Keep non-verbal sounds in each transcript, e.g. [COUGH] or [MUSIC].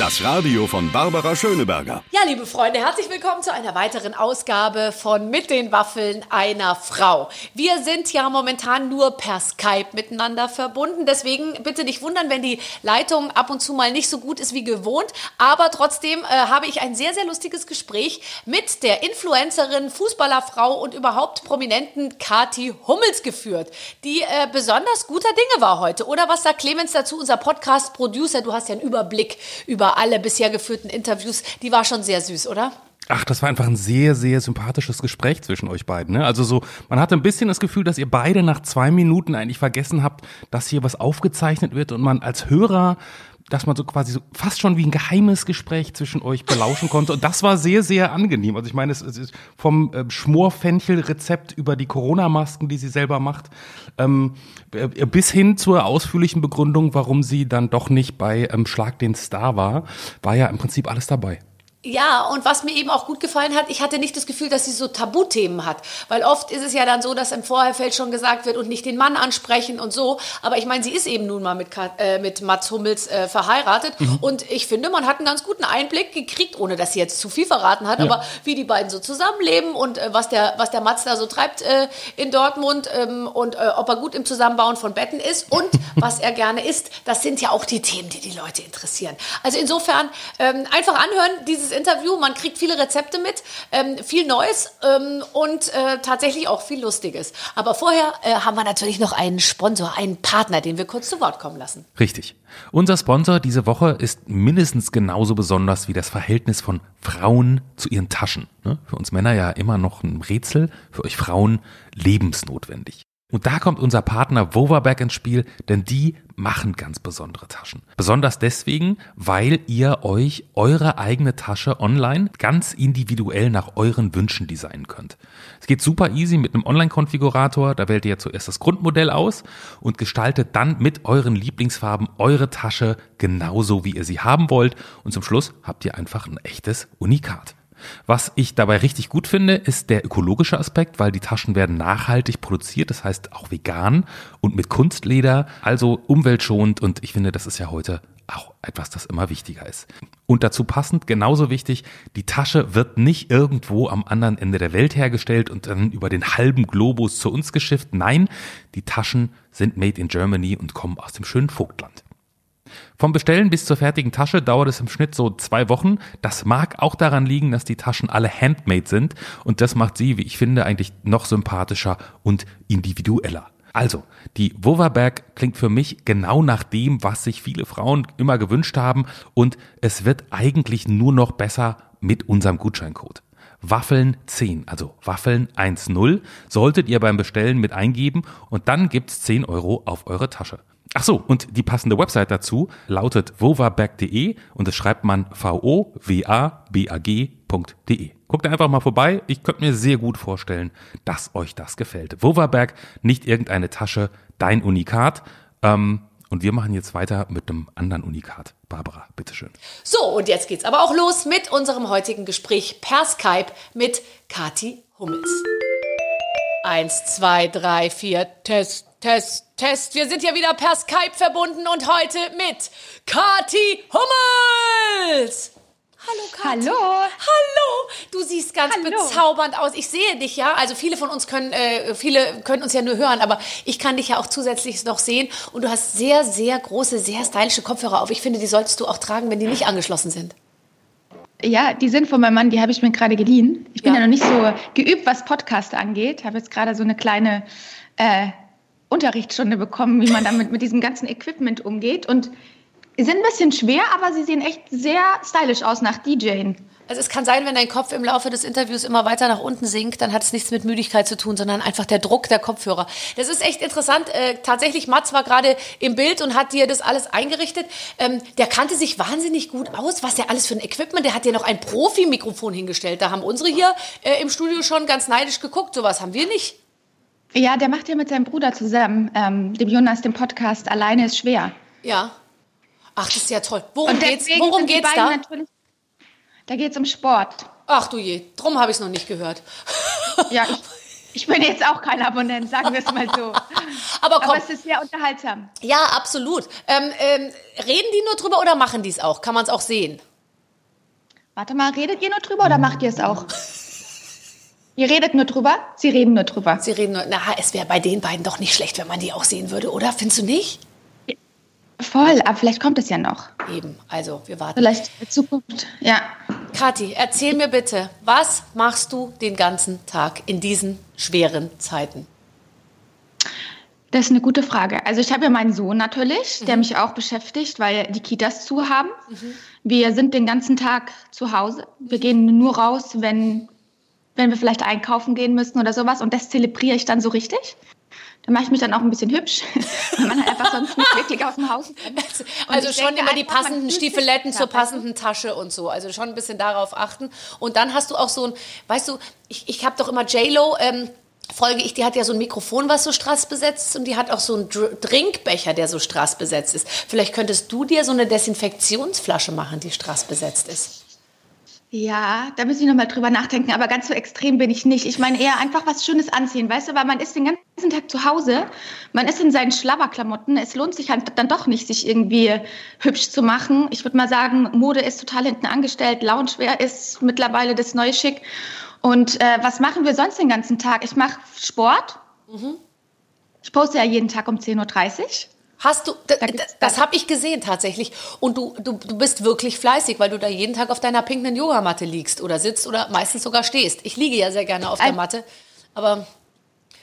Das Radio von Barbara Schöneberger. Ja, liebe Freunde, herzlich willkommen zu einer weiteren Ausgabe von Mit den Waffeln einer Frau. Wir sind ja momentan nur per Skype miteinander verbunden. Deswegen bitte nicht wundern, wenn die Leitung ab und zu mal nicht so gut ist wie gewohnt. Aber trotzdem äh, habe ich ein sehr, sehr lustiges Gespräch mit der Influencerin, Fußballerfrau und überhaupt prominenten Kati Hummels geführt, die äh, besonders guter Dinge war heute. Oder was sagt Clemens dazu, unser Podcast-Producer? Du hast ja einen Überblick über alle bisher geführten Interviews. Die war schon sehr süß, oder? Ach, das war einfach ein sehr, sehr sympathisches Gespräch zwischen euch beiden. Ne? Also so, man hatte ein bisschen das Gefühl, dass ihr beide nach zwei Minuten eigentlich vergessen habt, dass hier was aufgezeichnet wird und man als Hörer dass man so quasi so fast schon wie ein geheimes Gespräch zwischen euch belauschen konnte. Und das war sehr, sehr angenehm. Also ich meine, es ist vom äh, Schmorfenchel-Rezept über die Corona-Masken, die sie selber macht, ähm, äh, bis hin zur ausführlichen Begründung, warum sie dann doch nicht bei ähm, Schlag den Star war, war ja im Prinzip alles dabei. Ja, und was mir eben auch gut gefallen hat, ich hatte nicht das Gefühl, dass sie so Tabuthemen hat. Weil oft ist es ja dann so, dass im Vorherfeld schon gesagt wird und nicht den Mann ansprechen und so. Aber ich meine, sie ist eben nun mal mit, äh, mit Mats Hummels äh, verheiratet. Mhm. Und ich finde, man hat einen ganz guten Einblick gekriegt, ohne dass sie jetzt zu viel verraten hat, ja. aber wie die beiden so zusammenleben und äh, was, der, was der Mats da so treibt äh, in Dortmund ähm, und äh, ob er gut im Zusammenbauen von Betten ist und [LAUGHS] was er gerne isst. Das sind ja auch die Themen, die die Leute interessieren. Also insofern ähm, einfach anhören, dieses dieses Interview. Man kriegt viele Rezepte mit, ähm, viel Neues ähm, und äh, tatsächlich auch viel Lustiges. Aber vorher äh, haben wir natürlich noch einen Sponsor, einen Partner, den wir kurz zu Wort kommen lassen. Richtig. Unser Sponsor diese Woche ist mindestens genauso besonders wie das Verhältnis von Frauen zu ihren Taschen. Ne? Für uns Männer ja immer noch ein Rätsel, für euch Frauen lebensnotwendig. Und da kommt unser Partner Vovaback ins Spiel, denn die machen ganz besondere Taschen. Besonders deswegen, weil ihr euch eure eigene Tasche online ganz individuell nach euren Wünschen designen könnt. Es geht super easy mit einem Online-Konfigurator, da wählt ihr zuerst das Grundmodell aus und gestaltet dann mit euren Lieblingsfarben eure Tasche genauso, wie ihr sie haben wollt und zum Schluss habt ihr einfach ein echtes Unikat. Was ich dabei richtig gut finde, ist der ökologische Aspekt, weil die Taschen werden nachhaltig produziert, das heißt auch vegan und mit Kunstleder, also umweltschonend und ich finde, das ist ja heute auch etwas, das immer wichtiger ist. Und dazu passend, genauso wichtig, die Tasche wird nicht irgendwo am anderen Ende der Welt hergestellt und dann über den halben Globus zu uns geschifft. Nein, die Taschen sind made in Germany und kommen aus dem schönen Vogtland. Vom Bestellen bis zur fertigen Tasche dauert es im Schnitt so zwei Wochen. Das mag auch daran liegen, dass die Taschen alle handmade sind und das macht sie, wie ich finde, eigentlich noch sympathischer und individueller. Also, die Woverberg klingt für mich genau nach dem, was sich viele Frauen immer gewünscht haben und es wird eigentlich nur noch besser mit unserem Gutscheincode. Waffeln 10, also Waffeln 1.0, solltet ihr beim Bestellen mit eingeben und dann gibt's 10 Euro auf eure Tasche. Ach so, und die passende Website dazu lautet vovabag.de und das schreibt man v-o-w-a-b-a-g.de. Guckt einfach mal vorbei. Ich könnte mir sehr gut vorstellen, dass euch das gefällt. Vovabag, nicht irgendeine Tasche, dein Unikat. Ähm, und wir machen jetzt weiter mit einem anderen Unikat. Barbara, bitteschön. So, und jetzt geht's aber auch los mit unserem heutigen Gespräch per Skype mit Kati Hummels. Eins, zwei, drei, vier, Test. Test, Test. Wir sind ja wieder per Skype verbunden und heute mit Kati Hummels. Hallo Kati. Hallo. Hallo. Du siehst ganz Hallo. bezaubernd aus. Ich sehe dich ja. Also viele von uns können, äh, viele können uns ja nur hören, aber ich kann dich ja auch zusätzlich noch sehen. Und du hast sehr, sehr große, sehr stylische Kopfhörer auf. Ich finde, die solltest du auch tragen, wenn die nicht angeschlossen sind. Ja, die sind von meinem Mann, die habe ich mir gerade geliehen. Ich bin ja. ja noch nicht so geübt, was Podcast angeht. Habe jetzt gerade so eine kleine äh, Unterrichtsstunde bekommen, wie man damit mit diesem ganzen Equipment umgeht. Und sie sind ein bisschen schwer, aber sie sehen echt sehr stylisch aus nach DJing. Also es kann sein, wenn dein Kopf im Laufe des Interviews immer weiter nach unten sinkt, dann hat es nichts mit Müdigkeit zu tun, sondern einfach der Druck der Kopfhörer. Das ist echt interessant. Äh, tatsächlich, Mats war gerade im Bild und hat dir das alles eingerichtet. Ähm, der kannte sich wahnsinnig gut aus, was der alles für ein Equipment. Der hat dir noch ein Profi-Mikrofon hingestellt. Da haben unsere hier äh, im Studio schon ganz neidisch geguckt. Sowas haben wir nicht. Ja, der macht ja mit seinem Bruder zusammen, ähm, dem Jonas, den Podcast Alleine ist schwer. Ja. Ach, das ist ja toll. Worum geht's, worum geht's da? Da geht's um Sport. Ach du je, drum habe ich es noch nicht gehört. [LAUGHS] Ja, ich, Ich bin jetzt auch kein Abonnent, sagen wir es mal so. [LAUGHS] Aber, komm, Aber es ist sehr unterhaltsam. ja, absolut. Ähm, ähm, reden die nur drüber oder machen die es auch? Kann man es auch sehen? Warte mal, redet ihr nur drüber oder macht ihr es auch? [LAUGHS] Ihr redet nur drüber? Sie reden nur drüber. Sie reden nur, na, es wäre bei den beiden doch nicht schlecht, wenn man die auch sehen würde, oder? Findest du nicht? Voll, aber vielleicht kommt es ja noch. Eben, also wir warten. Vielleicht in Zukunft. Ja. Kathi, erzähl mir bitte, was machst du den ganzen Tag in diesen schweren Zeiten? Das ist eine gute Frage. Also ich habe ja meinen Sohn natürlich, der mich auch beschäftigt, weil die Kitas zu haben. Wir sind den ganzen Tag zu Hause. Wir gehen nur raus, wenn, wenn wir vielleicht einkaufen gehen müssen oder sowas. Und das zelebriere ich dann so richtig. Da mache ich mich dann auch ein bisschen hübsch, [LAUGHS] weil man halt einfach sonst nicht wirklich aus dem Haus [LAUGHS] kommt. Und Also ich schon immer die passenden Stiefeletten zur passenden Tasche und so. Also schon ein bisschen darauf achten. Und dann hast du auch so ein, weißt du, ich, ich habe doch immer J-Lo, ähm, folge ich, die hat ja so ein Mikrofon, was so strassbesetzt ist und die hat auch so einen Trinkbecher, der so strassbesetzt ist. Vielleicht könntest du dir so eine Desinfektionsflasche machen, die strassbesetzt ist. Ja, da müssen wir nochmal drüber nachdenken, aber ganz so extrem bin ich nicht. Ich meine eher einfach was Schönes anziehen, weißt du, weil man ist den ganzen Tag zu Hause, man ist in seinen Schlabberklamotten, es lohnt sich halt dann doch nicht, sich irgendwie hübsch zu machen. Ich würde mal sagen, Mode ist total hinten angestellt, Loungewear ist mittlerweile das neue Schick. Und äh, was machen wir sonst den ganzen Tag? Ich mache Sport. Ich poste ja jeden Tag um 10.30 Uhr. Hast du, Da das dann- habe ich gesehen tatsächlich. Und du, du, du bist wirklich fleißig, weil du da jeden Tag auf deiner pinken Yogamatte liegst oder sitzt oder meistens sogar stehst. Ich liege ja sehr gerne auf der Matte, aber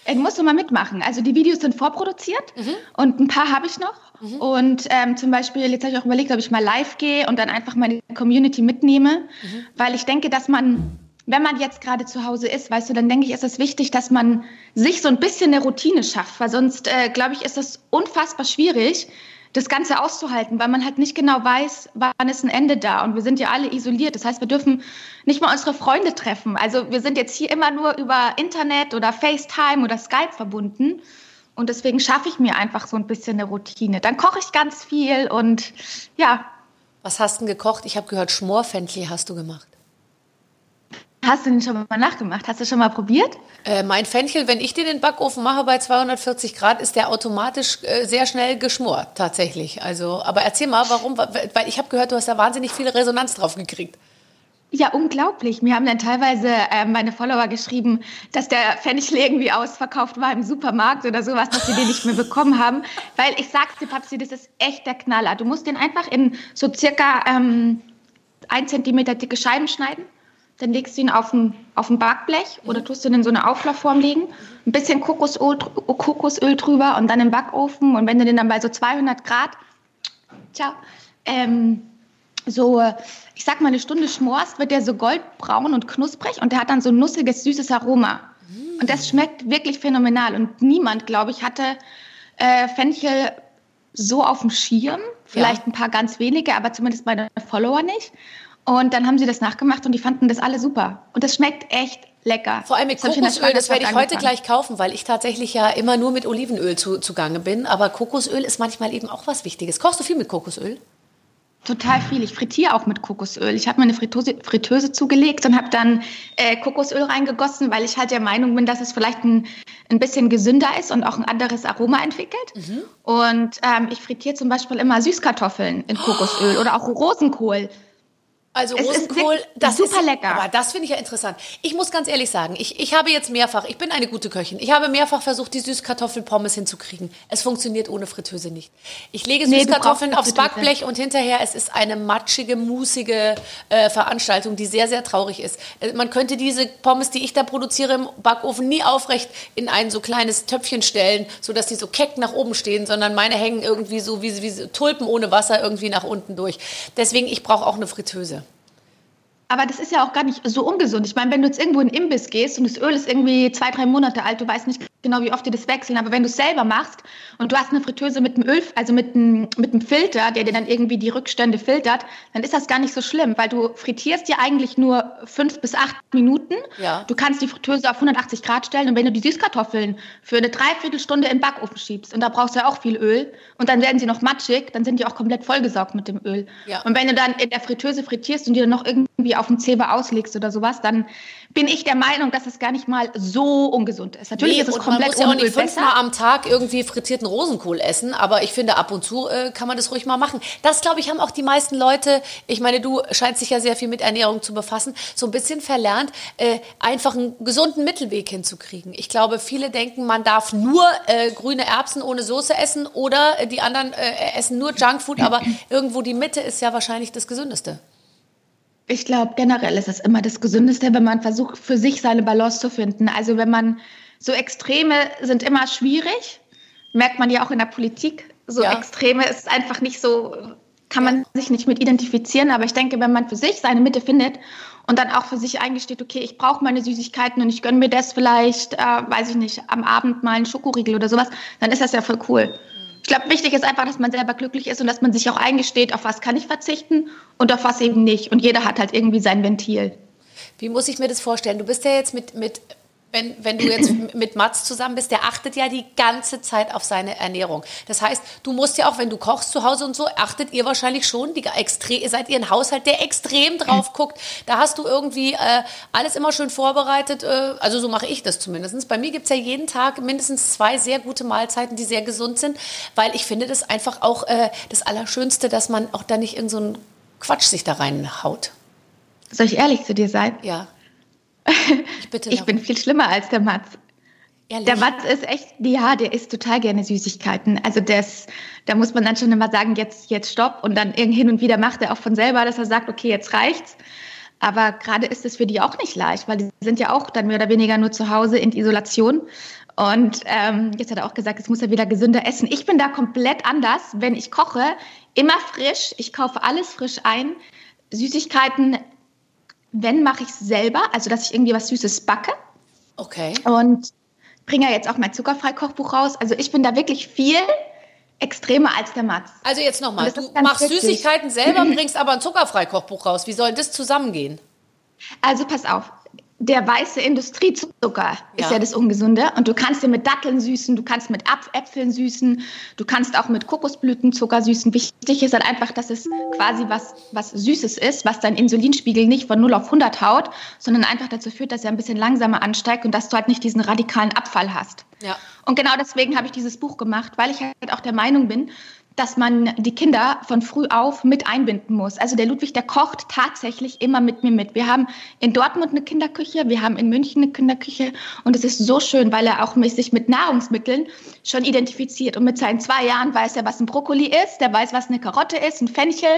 Ich muss mal mitmachen. Also die Videos sind vorproduziert Mhm. und ein paar habe ich noch. Und ähm, zum Beispiel, jetzt habe ich auch überlegt, ob ich mal live gehe und dann einfach meine Community mitnehme, Mhm. weil ich denke, dass man, wenn man jetzt gerade zu Hause ist, weißt du, dann denke ich, ist es wichtig, dass man sich so ein bisschen eine Routine schafft, weil sonst, äh, glaube ich, ist es unfassbar schwierig, das Ganze auszuhalten, weil man halt nicht genau weiß, wann ist ein Ende da. Und wir sind ja alle isoliert. Das heißt, wir dürfen nicht mal unsere Freunde treffen. Also wir sind jetzt hier immer nur über Internet oder FaceTime oder Skype verbunden. Und deswegen schaffe ich mir einfach so ein bisschen eine Routine. Dann koche ich ganz viel und ja, was hast du denn gekocht? Ich habe gehört, Schmorfenchel hast du gemacht. Hast du den schon mal nachgemacht? Hast du schon mal probiert? Äh, mein Fenchel, wenn ich den in den Backofen mache bei 240 Grad, ist der automatisch äh, sehr schnell geschmort, tatsächlich. Also, aber erzähl mal, warum? Weil ich habe gehört, du hast da wahnsinnig viel Resonanz drauf gekriegt. Ja, unglaublich. Mir haben dann teilweise äh, meine Follower geschrieben, dass der Fenchel irgendwie ausverkauft war im Supermarkt oder sowas, dass sie den nicht mehr bekommen haben. Weil ich sag's dir, Papsi, das ist echt der Knaller. Du musst den einfach in so circa ähm, ein Zentimeter dicke Scheiben schneiden. Dann legst du ihn auf ein, auf ein Backblech oder tust ihn in so eine Auflaufform legen. Ein bisschen Kokosöl, Kokosöl drüber und dann im Backofen. Und wenn du den dann bei so 200 Grad, ciao, ähm, so, ich sag mal, eine Stunde schmorst, wird der so goldbraun und knusprig und der hat dann so ein nussiges, süßes Aroma. Und das schmeckt wirklich phänomenal. Und niemand, glaube ich, hatte äh, Fenchel so auf dem Schirm. Vielleicht ein paar ganz wenige, aber zumindest meine Follower nicht. Und dann haben sie das nachgemacht und die fanden das alle super. Und das schmeckt echt lecker. Vor allem mit Das Kokosöl, das werde ich heute gleich kaufen, weil ich tatsächlich ja immer nur mit Olivenöl zu, zugange bin. Aber Kokosöl ist manchmal eben auch was Wichtiges. Kochst du viel mit Kokosöl? Total viel. Ich frittiere auch mit Kokosöl. Ich habe mir eine Fritteuse, Fritteuse zugelegt und habe dann äh, Kokosöl reingegossen, weil ich halt der Meinung bin, dass es vielleicht ein, ein bisschen gesünder ist und auch ein anderes Aroma entwickelt. Mhm. Und ähm, ich frittiere zum Beispiel immer Süßkartoffeln in Kokosöl oder auch Rosenkohl. Also Es Rosenkohl, das super ist, lecker. Aber das finde ich ja interessant. Ich muss ganz ehrlich sagen, ich, ich habe jetzt mehrfach, ich bin eine gute Köchin, ich habe mehrfach versucht, die Süßkartoffelpommes hinzukriegen. Es funktioniert ohne Fritteuse nicht. Ich lege Nee, Süßkartoffeln aufs Fritteuse. Backblech und hinterher, es ist eine matschige, musige äh, Veranstaltung, die sehr, sehr traurig ist. Äh, Man könnte diese Pommes, die ich da produziere im Backofen, nie aufrecht in ein so kleines Töpfchen stellen, sodass die so keck nach oben stehen, sondern meine hängen irgendwie so wie, wie Tulpen ohne Wasser irgendwie nach unten durch. Deswegen, ich brauche auch eine Fritteuse. Aber das ist ja auch gar nicht so ungesund. Ich meine, wenn du jetzt irgendwo in den Imbiss gehst und das Öl ist irgendwie zwei, drei Monate alt, du weißt nicht genau, wie oft die das wechseln. Aber wenn du es selber machst und du hast eine Fritteuse mit einem Öl, also mit einem, mit einem Filter, der dir dann irgendwie die Rückstände filtert, dann ist das gar nicht so schlimm, weil du frittierst dir eigentlich nur fünf bis acht Minuten. Ja. Du kannst die Fritteuse auf 180 Grad stellen und wenn du die Süßkartoffeln für eine Dreiviertelstunde in den Backofen schiebst und da brauchst du ja auch viel Öl und dann werden sie noch matschig, dann sind die auch komplett vollgesaugt mit dem Öl. Ja. Und wenn du dann in der Fritteuse frittierst und die dann noch irgendwie auf dem Zebra auslegst oder sowas, dann bin ich der Meinung, dass es gar nicht mal so ungesund ist. Natürlich Nee, ist es und man komplett muss ja auch nicht fünfmal besser. am Tag irgendwie frittierten Rosenkohl essen, aber ich finde, ab und zu äh, kann man das ruhig mal machen. Das, glaube ich, haben auch die meisten Leute, ich meine, du scheinst dich ja sehr viel mit Ernährung zu befassen, so ein bisschen verlernt, äh, einfach einen gesunden Mittelweg hinzukriegen. Ich glaube, viele denken, man darf nur äh, grüne Erbsen ohne Soße essen oder die anderen äh, essen nur Junkfood, aber [CLEARS THROAT] irgendwo die Mitte ist ja wahrscheinlich das Gesündeste. Ich glaube, generell ist es immer das Gesündeste, wenn man versucht, für sich seine Balance zu finden. Also wenn man so Extreme sind immer schwierig, merkt man ja auch in der Politik. So Ja. Extreme ist einfach nicht so, kann man sich nicht mit identifizieren. Aber ich denke, wenn man für sich seine Mitte findet und dann auch für sich eingesteht, okay, ich brauche meine Süßigkeiten und ich gönne mir das vielleicht, äh, weiß ich nicht, am Abend mal einen Schokoriegel oder sowas, dann ist das ja voll cool. Ich glaube, wichtig ist einfach, dass man selber glücklich ist und dass man sich auch eingesteht, auf was kann ich verzichten und auf was eben nicht. Und jeder hat halt irgendwie sein Ventil. Wie muss ich mir das vorstellen? Du bist ja jetzt mit, mit wenn, wenn du jetzt mit Mats zusammen bist, der achtet ja die ganze Zeit auf seine Ernährung. Das heißt, du musst ja auch, wenn du kochst zu Hause und so, achtet ihr wahrscheinlich schon, die extre seid ihr ein Haushalt, der extrem drauf guckt. Da hast du irgendwie äh, alles immer schön vorbereitet. Äh, also so mache ich das zumindest. Bei mir gibt's ja jeden Tag mindestens zwei sehr gute Mahlzeiten, die sehr gesund sind, weil ich finde das einfach auch äh, das Allerschönste, dass man auch da nicht irgend so einen Quatsch sich da reinhaut. Soll ich ehrlich zu dir sein? Ja. [LAUGHS] Ich bitte Ich bin viel schlimmer als der Mats. Ehrlich? Der Mats ist echt, ja, der isst total gerne Süßigkeiten. Also das, da muss man dann schon immer sagen, jetzt, jetzt stopp. Und dann irgend hin und wieder macht er auch von selber, dass er sagt, okay, jetzt reicht's. Aber gerade ist es für die auch nicht leicht, weil die sind ja auch dann mehr oder weniger nur zu Hause in Isolation. Und ähm, jetzt hat er auch gesagt, jetzt muss er wieder gesünder essen. Ich bin da komplett anders. Wenn ich koche, immer frisch. Ich kaufe alles frisch ein. Süßigkeiten, wenn mache ich selber, also dass ich irgendwie was Süßes backe Okay. und bringe ja jetzt auch mein Zuckerfrei-Kochbuch raus. Also ich bin da wirklich viel extremer als der Mats. Also jetzt nochmal, du machst wichtig. Süßigkeiten selber, bringst aber ein Zuckerfrei-Kochbuch raus. Wie soll das zusammengehen? Also pass auf, der weiße Industriezucker Ja. ist ja das Ungesunde und du kannst den mit Datteln süßen, du kannst mit Äpfeln süßen, du kannst auch mit Kokosblütenzucker süßen. Wichtig ist halt einfach, dass es quasi was, was Süßes ist, was dein Insulinspiegel nicht von 0 auf 100 haut, sondern einfach dazu führt, dass er ein bisschen langsamer ansteigt und dass du halt nicht diesen radikalen Abfall hast. Ja. Und genau deswegen habe ich dieses Buch gemacht, weil ich halt auch der Meinung bin, dass man die Kinder von früh auf mit einbinden muss. Also der Ludwig, der kocht tatsächlich immer mit mir mit. Wir haben in Dortmund eine Kinderküche, wir haben in München eine Kinderküche und es ist so schön, weil er auch sich mit Nahrungsmitteln schon identifiziert. Und mit seinen zwei Jahren weiß er, was ein Brokkoli ist, der weiß, was eine Karotte ist, ein Fenchel.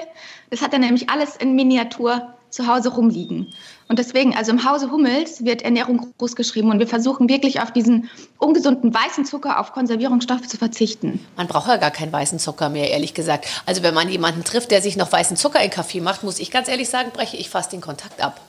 Das hat er nämlich alles in Miniatur zu Hause rumliegen. Und deswegen, also im Hause Hummels wird Ernährung groß geschrieben und wir versuchen wirklich auf diesen ungesunden weißen Zucker, auf Konservierungsstoffe zu verzichten. Man braucht ja gar keinen weißen Zucker mehr, ehrlich gesagt. Also wenn man jemanden trifft, der sich noch weißen Zucker in Kaffee macht, muss ich ganz ehrlich sagen, breche ich fast den Kontakt ab.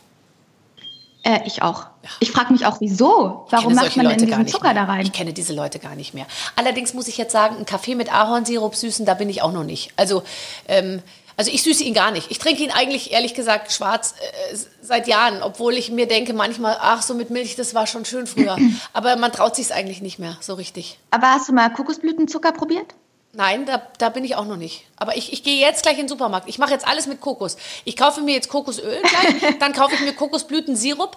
Äh, ich auch. Ich frage mich auch, wieso? Warum macht man denn Leute gar diesen Zucker mehr. da rein? Ich kenne diese Leute gar nicht mehr. Allerdings muss ich jetzt sagen, ein Kaffee mit Ahornsirup süßen, da bin ich auch noch nicht. Also, ähm, also ich süße ihn gar nicht. Ich trinke ihn eigentlich, ehrlich gesagt, schwarz äh, seit Jahren, obwohl ich mir denke manchmal, ach, so mit Milch, das war schon schön früher. [CLEARS THROAT] Aber man traut sich eigentlich nicht mehr, so richtig. Aber hast du mal Kokosblütenzucker probiert? Nein, da, da bin ich auch noch nicht. Aber ich, ich gehe jetzt gleich in den Supermarkt. Ich mache jetzt alles mit Kokos. Ich kaufe mir jetzt Kokosöl gleich, [LAUGHS] dann kaufe ich mir Kokosblütensirup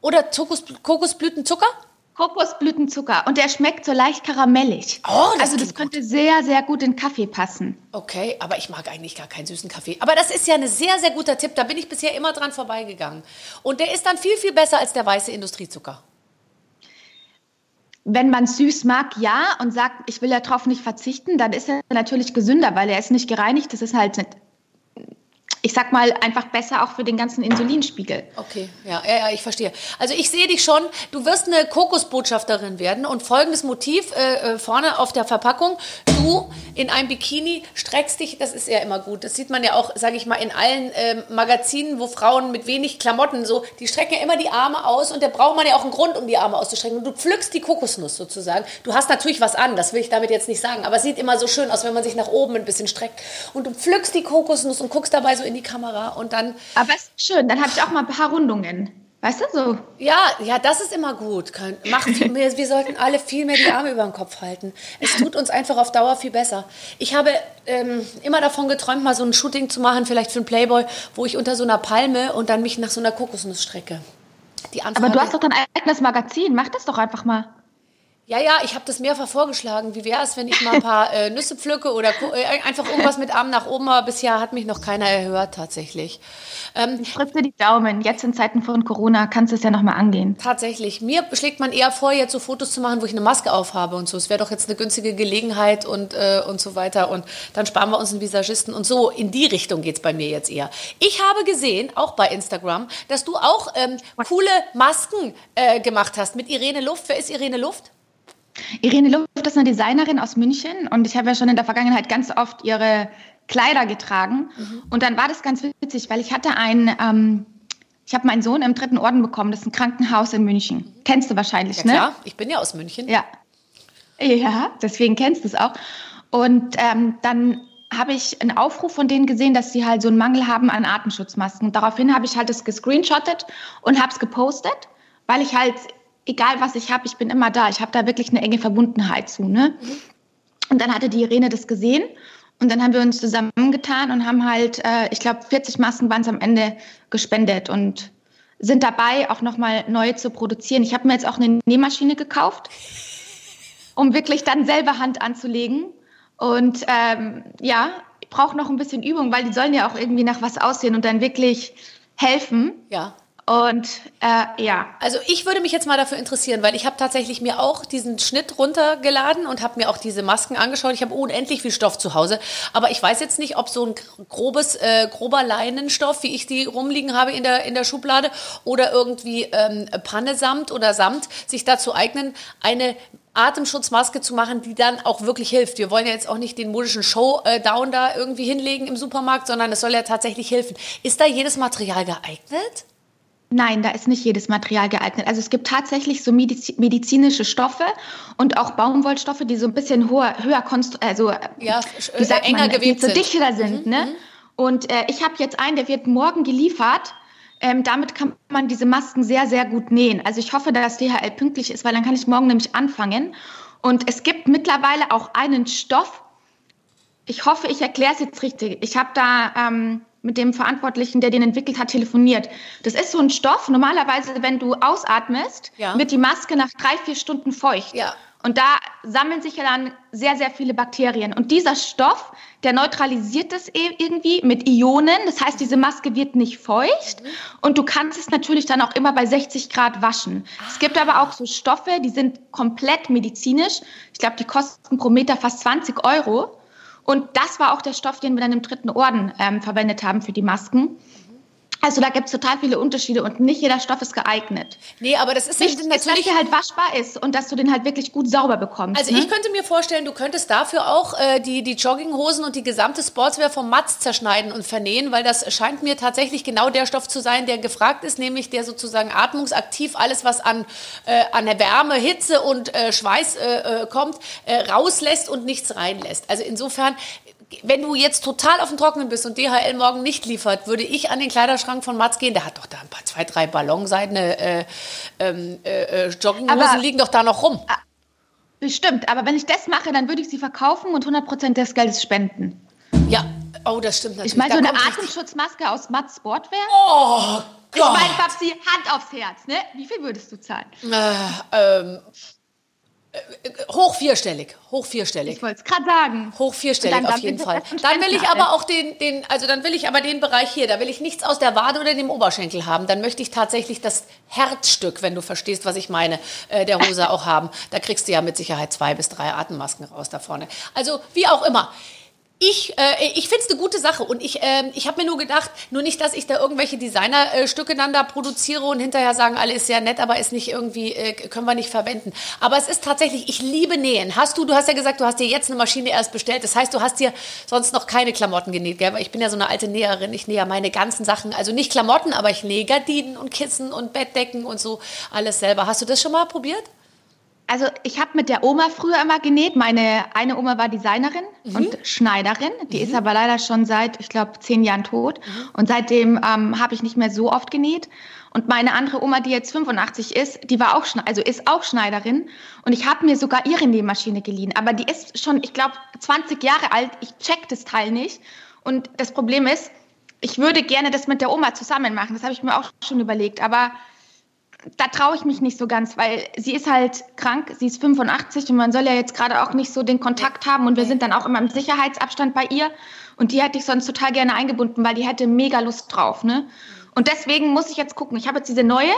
oder Kokos, Kokosblütenzucker. Kokosblütenzucker und der schmeckt so leicht karamellig. Oh, das also das könnte sehr, sehr gut in Kaffee passen. Okay, aber ich mag eigentlich gar keinen süßen Kaffee. Aber das ist ja ein sehr, sehr guter Tipp. Da bin ich bisher immer dran vorbeigegangen. Und der ist dann viel, viel besser als der weiße Industriezucker. Wenn man süß mag, ja, und sagt, ich will darauf nicht verzichten, dann ist er natürlich gesünder, weil er ist nicht gereinigt. Das ist halt nicht, ich sag mal, einfach besser auch für den ganzen Insulinspiegel. Okay, ja, ja, ja, ich verstehe. Also ich sehe dich schon, du wirst eine Kokosbotschafterin werden und folgendes Motiv äh, äh, vorne auf der Verpackung, du in einem Bikini streckst dich, das ist ja immer gut, das sieht man ja auch, sage ich mal, in allen äh, Magazinen, wo Frauen mit wenig Klamotten so, die strecken ja immer die Arme aus und da braucht man ja auch einen Grund, um die Arme auszustrecken und du pflückst die Kokosnuss sozusagen. Du hast natürlich was an, das will ich damit jetzt nicht sagen, aber es sieht immer so schön aus, wenn man sich nach oben ein bisschen streckt und du pflückst die Kokosnuss und guckst dabei so in die Kamera und dann. Aber ist schön, dann habe ich auch mal ein paar Rundungen. Weißt du so? Ja, ja, das ist immer gut. Macht mehr, wir sollten alle viel mehr die Arme über den Kopf halten. Es tut uns einfach auf Dauer viel besser. Ich habe ähm, immer davon geträumt, mal so ein Shooting zu machen, vielleicht für einen Playboy, wo ich unter so einer Palme und dann mich nach so einer Kokosnuss strecke. Die Aber du hast doch dein eigenes Magazin. Mach das doch einfach mal. Ja, ja, ich habe das mehrfach vorgeschlagen. Wie wäre es, wenn ich mal ein paar äh, Nüsse pflücke oder äh, einfach irgendwas mit Arm nach oben, aber bisher hat mich noch keiner erhört tatsächlich. Ähm, ich drücke dir die Daumen. Jetzt in Zeiten von Corona kannst du es ja nochmal angehen. Tatsächlich. Mir schlägt man eher vor, jetzt so Fotos zu machen, wo ich eine Maske aufhabe und so. Es wäre doch jetzt eine günstige Gelegenheit und, äh, und so weiter. Und dann sparen wir uns einen Visagisten und so. In die Richtung geht es bei mir jetzt eher. Ich habe gesehen, auch bei Instagram, dass du auch ähm, coole Masken äh, gemacht hast mit Irene Luft. Wer ist Irene Luft? Irene Luft ist eine Designerin aus München und ich habe ja schon in der Vergangenheit ganz oft ihre Kleider getragen. Mhm. Und dann war das ganz witzig, weil ich hatte ein, ähm, ich habe meinen Sohn im dritten Orden bekommen, das ist ein Krankenhaus in München. Kennst du wahrscheinlich, ja, ne? Ja, ich bin ja aus München. Ja. Ja, deswegen kennst du es auch. Und ähm, dann habe ich einen Aufruf von denen gesehen, dass sie halt so einen Mangel haben an Atemschutzmasken. Daraufhin habe ich halt das gescreenshottet und habe es gepostet, weil ich halt egal was ich habe, ich bin immer da. Ich habe da wirklich eine enge Verbundenheit zu. Ne? Und dann hatte die Irene das gesehen und dann haben wir uns zusammengetan und haben halt, äh, ich glaube, 40 Masken waren es am Ende gespendet und sind dabei, auch nochmal neue zu produzieren. Ich habe mir jetzt auch eine Nähmaschine gekauft, um wirklich dann selber Hand anzulegen. Und ähm, ja, ich brauche noch ein bisschen Übung, weil die sollen ja auch irgendwie nach was aussehen und dann wirklich helfen. Ja. Und äh, ja. Also ich würde mich jetzt mal dafür interessieren, weil ich habe tatsächlich mir auch diesen Schnitt runtergeladen und habe mir auch diese Masken angeschaut. Ich habe unendlich viel Stoff zu Hause, aber ich weiß jetzt nicht, ob so ein grobes, äh, grober Leinenstoff, wie ich die rumliegen habe in der, in der Schublade, oder irgendwie ähm, Pannesamt oder Samt sich dazu eignen, eine Atemschutzmaske zu machen, die dann auch wirklich hilft. Wir wollen ja jetzt auch nicht den modischen Showdown da irgendwie hinlegen im Supermarkt, sondern es soll ja tatsächlich helfen. Ist da jedes Material geeignet? Nein, da ist nicht jedes Material geeignet. Also es gibt tatsächlich so medizinische Stoffe und auch Baumwollstoffe, die so ein bisschen hoher, höher konstru also ja, wie äh, sagt enger man, gewebt so dichter sind. Mhm, ne? Mhm. Und äh, ich habe jetzt einen, der wird morgen geliefert. Ähm, damit kann man diese Masken sehr, sehr gut nähen. Also ich hoffe, dass DHL pünktlich ist, weil dann kann ich morgen nämlich anfangen. Und es gibt mittlerweile auch einen Stoff. Ich hoffe, ich erkläre es jetzt richtig. Ich habe da ähm, mit dem Verantwortlichen, der den entwickelt hat, telefoniert. Das ist so ein Stoff. Normalerweise, wenn du ausatmest, ja. wird die Maske nach drei, vier Stunden feucht. Ja. Und da sammeln sich ja dann sehr, sehr viele Bakterien. Und dieser Stoff, der neutralisiert das e- irgendwie mit Ionen. Das heißt, diese Maske wird nicht feucht. Mhm. Und du kannst es natürlich dann auch immer bei 60 Grad waschen. Es gibt aber auch so Stoffe, die sind komplett medizinisch. Ich glaube, die kosten pro Meter fast 20 Euro. Und das war auch der Stoff, den wir dann im dritten Orden ähm, verwendet haben für die Masken. Also da gibt es total viele Unterschiede und nicht jeder Stoff ist geeignet. Nee, aber das ist Wichtig natürlich, ist, dass der halt waschbar ist und dass du den halt wirklich gut sauber bekommst. Also ne? ich könnte mir vorstellen, du könntest dafür auch äh, die, die Jogginghosen und die gesamte Sportswear vom Matz zerschneiden und vernähen, weil das scheint mir tatsächlich genau der Stoff zu sein, der gefragt ist, nämlich der sozusagen atmungsaktiv alles, was an, äh, an der Wärme, Hitze und äh, Schweiß äh, äh, kommt, äh, rauslässt und nichts reinlässt. Also insofern wenn du jetzt total auf dem Trockenen bist und DHL morgen nicht liefert, würde ich an den Kleiderschrank von Mats gehen. Der hat doch da ein paar, zwei, drei Ballonseidene äh, ähm, äh, Jogginghosen aber, liegen doch da noch rum. Ah, bestimmt, aber wenn ich das mache, dann würde ich sie verkaufen und 100% des Geldes spenden. Ja, oh, das stimmt natürlich. Ich meine, so eine Atemschutzmaske aus Mats Sportwear. Oh Gott. Ich meine, Babsi, Hand aufs Herz, ne? Wie viel würdest du zahlen? Äh, ähm, Hoch vierstellig, hoch vierstellig. Ich wollte es gerade sagen. Hoch vierstellig dann, auf jeden Fall. Dann will ich aber auch den, den, also dann will ich aber den Bereich hier, da will ich nichts aus der Wade oder dem Oberschenkel haben. Dann möchte ich tatsächlich das Herzstück, wenn du verstehst, was ich meine, äh, der Hose auch haben. Da kriegst du ja mit Sicherheit zwei bis drei Atemmasken raus da vorne. Also wie auch immer. Ich, äh, ich finde es eine gute Sache und ich, äh, ich habe mir nur gedacht, nur nicht, dass ich da irgendwelche Designerstücke dann da produziere und hinterher sagen, alle ist sehr nett, aber ist nicht irgendwie, äh, können wir nicht verwenden. Aber es ist tatsächlich, ich liebe Nähen. Hast du, du hast ja gesagt, du hast dir jetzt eine Maschine erst bestellt. Das heißt, du hast dir sonst noch keine Klamotten genäht, gell? Weil ich bin ja so eine alte Näherin. Ich nähe ja meine ganzen Sachen, also nicht Klamotten, aber ich nähe Gardinen und Kissen und Bettdecken und so alles selber. Hast du das schon mal probiert? Also ich habe mit der Oma früher immer genäht. Meine eine Oma war Designerin mhm. und Schneiderin. Die mhm. ist aber leider schon seit, ich glaube, zehn Jahren tot. Mhm. Und seitdem ähm, habe ich nicht mehr so oft genäht. Und meine andere Oma, die jetzt 85 ist, die war auch, also ist auch Schneiderin. Und ich habe mir sogar ihre Nähmaschine geliehen. Aber die ist schon, ich glaube, 20 Jahre alt. Ich check das Teil nicht. Und das Problem ist, ich würde gerne das mit der Oma zusammen machen. Das habe ich mir auch schon überlegt. Aber da traue ich mich nicht so ganz, weil sie ist halt krank, sie ist 85 und man soll ja jetzt gerade auch nicht so den Kontakt haben und wir sind dann auch immer im Sicherheitsabstand bei ihr und die hätte ich sonst total gerne eingebunden, weil die hätte mega Lust drauf, ne? Und deswegen muss ich jetzt gucken. Ich habe jetzt diese neue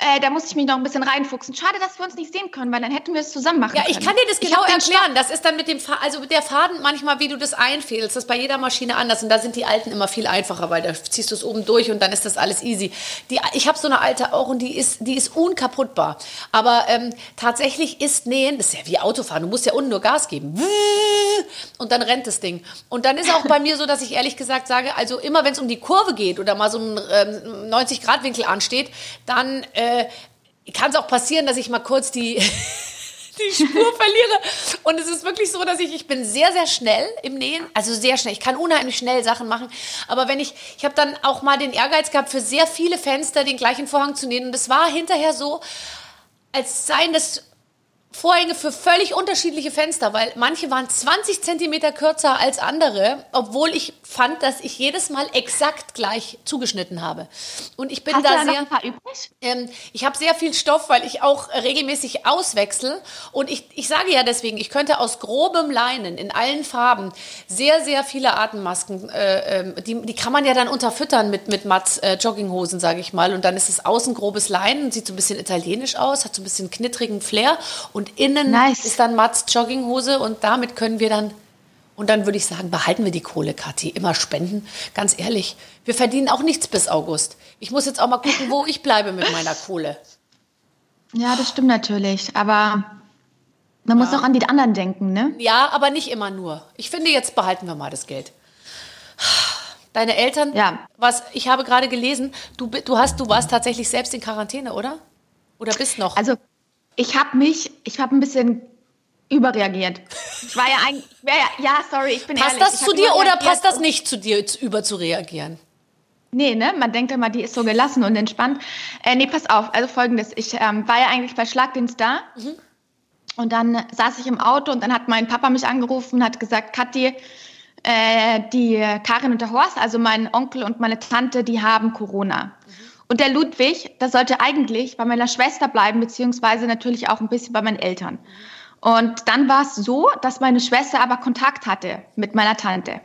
äh, da muss ich mich noch ein bisschen reinfuchsen. Schade, dass wir uns nicht sehen können, weil dann hätten wir es zusammen machen Ja, ich können. kann dir das genau erklären. Das ist dann mit dem Faden, also der Faden manchmal, wie du das einfählst. Das ist bei jeder Maschine anders. Und da sind die alten immer viel einfacher, weil da ziehst du es oben durch und dann ist das alles easy. Die, ich habe so eine alte auch und die ist, die ist unkaputtbar. Aber ähm, tatsächlich ist Nähen, das ist ja wie Autofahren. Du musst ja unten nur Gas geben. Und dann rennt das Ding. Und dann ist auch bei mir so, dass ich ehrlich gesagt sage, also immer wenn es um die Kurve geht oder mal so ein ähm, 90-Grad-Winkel ansteht, dann äh, äh, kann es auch passieren, dass ich mal kurz die, [LAUGHS] die Spur verliere. Und es ist wirklich so, dass ich, ich bin sehr, sehr schnell im Nähen, also sehr schnell. Ich kann unheimlich schnell Sachen machen. Aber wenn ich, ich habe dann auch mal den Ehrgeiz gehabt, für sehr viele Fenster den gleichen Vorhang zu nähen. Und es war hinterher so, als seien das Vorhänge für völlig unterschiedliche Fenster, weil manche waren 20 Zentimeter kürzer als andere, obwohl ich fand, dass ich jedes Mal exakt gleich zugeschnitten habe. Und ich bin Hast da, sehr. Noch ein paar übrig? Ähm, ich habe sehr viel Stoff, weil ich auch regelmäßig auswechsel. Und ich, ich sage ja deswegen, ich könnte aus grobem Leinen in allen Farben sehr, sehr viele Atemmasken, äh, ähm, die, die kann man ja dann unterfüttern mit, mit Mats äh, Jogginghosen, sage ich mal. Und dann ist es außen grobes Leinen, sieht so ein bisschen italienisch aus, hat so ein bisschen knittrigen Flair. Und innen nice. ist dann Mats Jogginghose und damit können wir dann und dann würde ich sagen, behalten wir die Kohle, Kathi. Immer spenden. Ganz ehrlich, wir verdienen auch nichts bis August. Ich muss jetzt auch mal gucken, wo ich bleibe mit meiner Kohle. [LAUGHS] Ja, das stimmt natürlich. Aber man ja. muss auch an die anderen denken, ne? Ja, aber nicht immer nur. Ich finde, jetzt behalten wir mal das Geld. [SIGHS] Deine Eltern, ja. was ich habe gerade gelesen, du, du, hast, du warst tatsächlich selbst in Quarantäne, oder? Oder bist noch? Also ich habe mich, ich habe ein bisschen überreagiert. Ich war ja eigentlich, ja, ja, sorry, ich bin passt ehrlich. Passt das zu dir oder passt das nicht zu dir, über zu reagieren? Nee, ne? Man denkt immer, die ist so gelassen und entspannt. Äh, nee, pass auf. Also folgendes. Ich ähm, war ja eigentlich bei Schlagdienst da. Mhm. Und dann saß ich im Auto und dann hat mein Papa mich angerufen und hat gesagt, Kathi, äh, die Karin und der Horst, also mein Onkel und meine Tante, die haben Corona. Mhm. Und der Ludwig, das sollte eigentlich bei meiner Schwester bleiben, beziehungsweise natürlich auch ein bisschen bei meinen Eltern. Mhm. Und dann war es so, dass meine Schwester aber Kontakt hatte mit meiner Tante.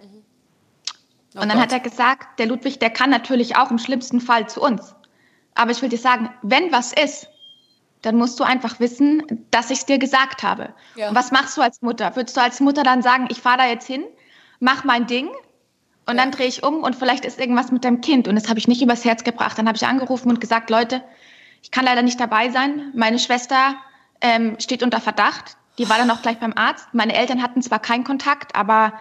Oh und dann Gott. hat er gesagt, der Ludwig, der kann natürlich auch im schlimmsten Fall zu uns. Aber ich will dir sagen, wenn was ist, dann musst du einfach wissen, dass ich es dir gesagt habe. Ja. Und was machst du als Mutter? Würdest du als Mutter dann sagen, ich fahre da jetzt hin, mach mein Ding und dann drehe ich um und vielleicht ist irgendwas mit deinem Kind. Und das habe ich nicht übers Herz gebracht. Dann habe ich angerufen und gesagt, Leute, ich kann leider nicht dabei sein. Meine Schwester ähm, steht unter Verdacht. Die war dann auch gleich beim Arzt. Meine Eltern hatten zwar keinen Kontakt, aber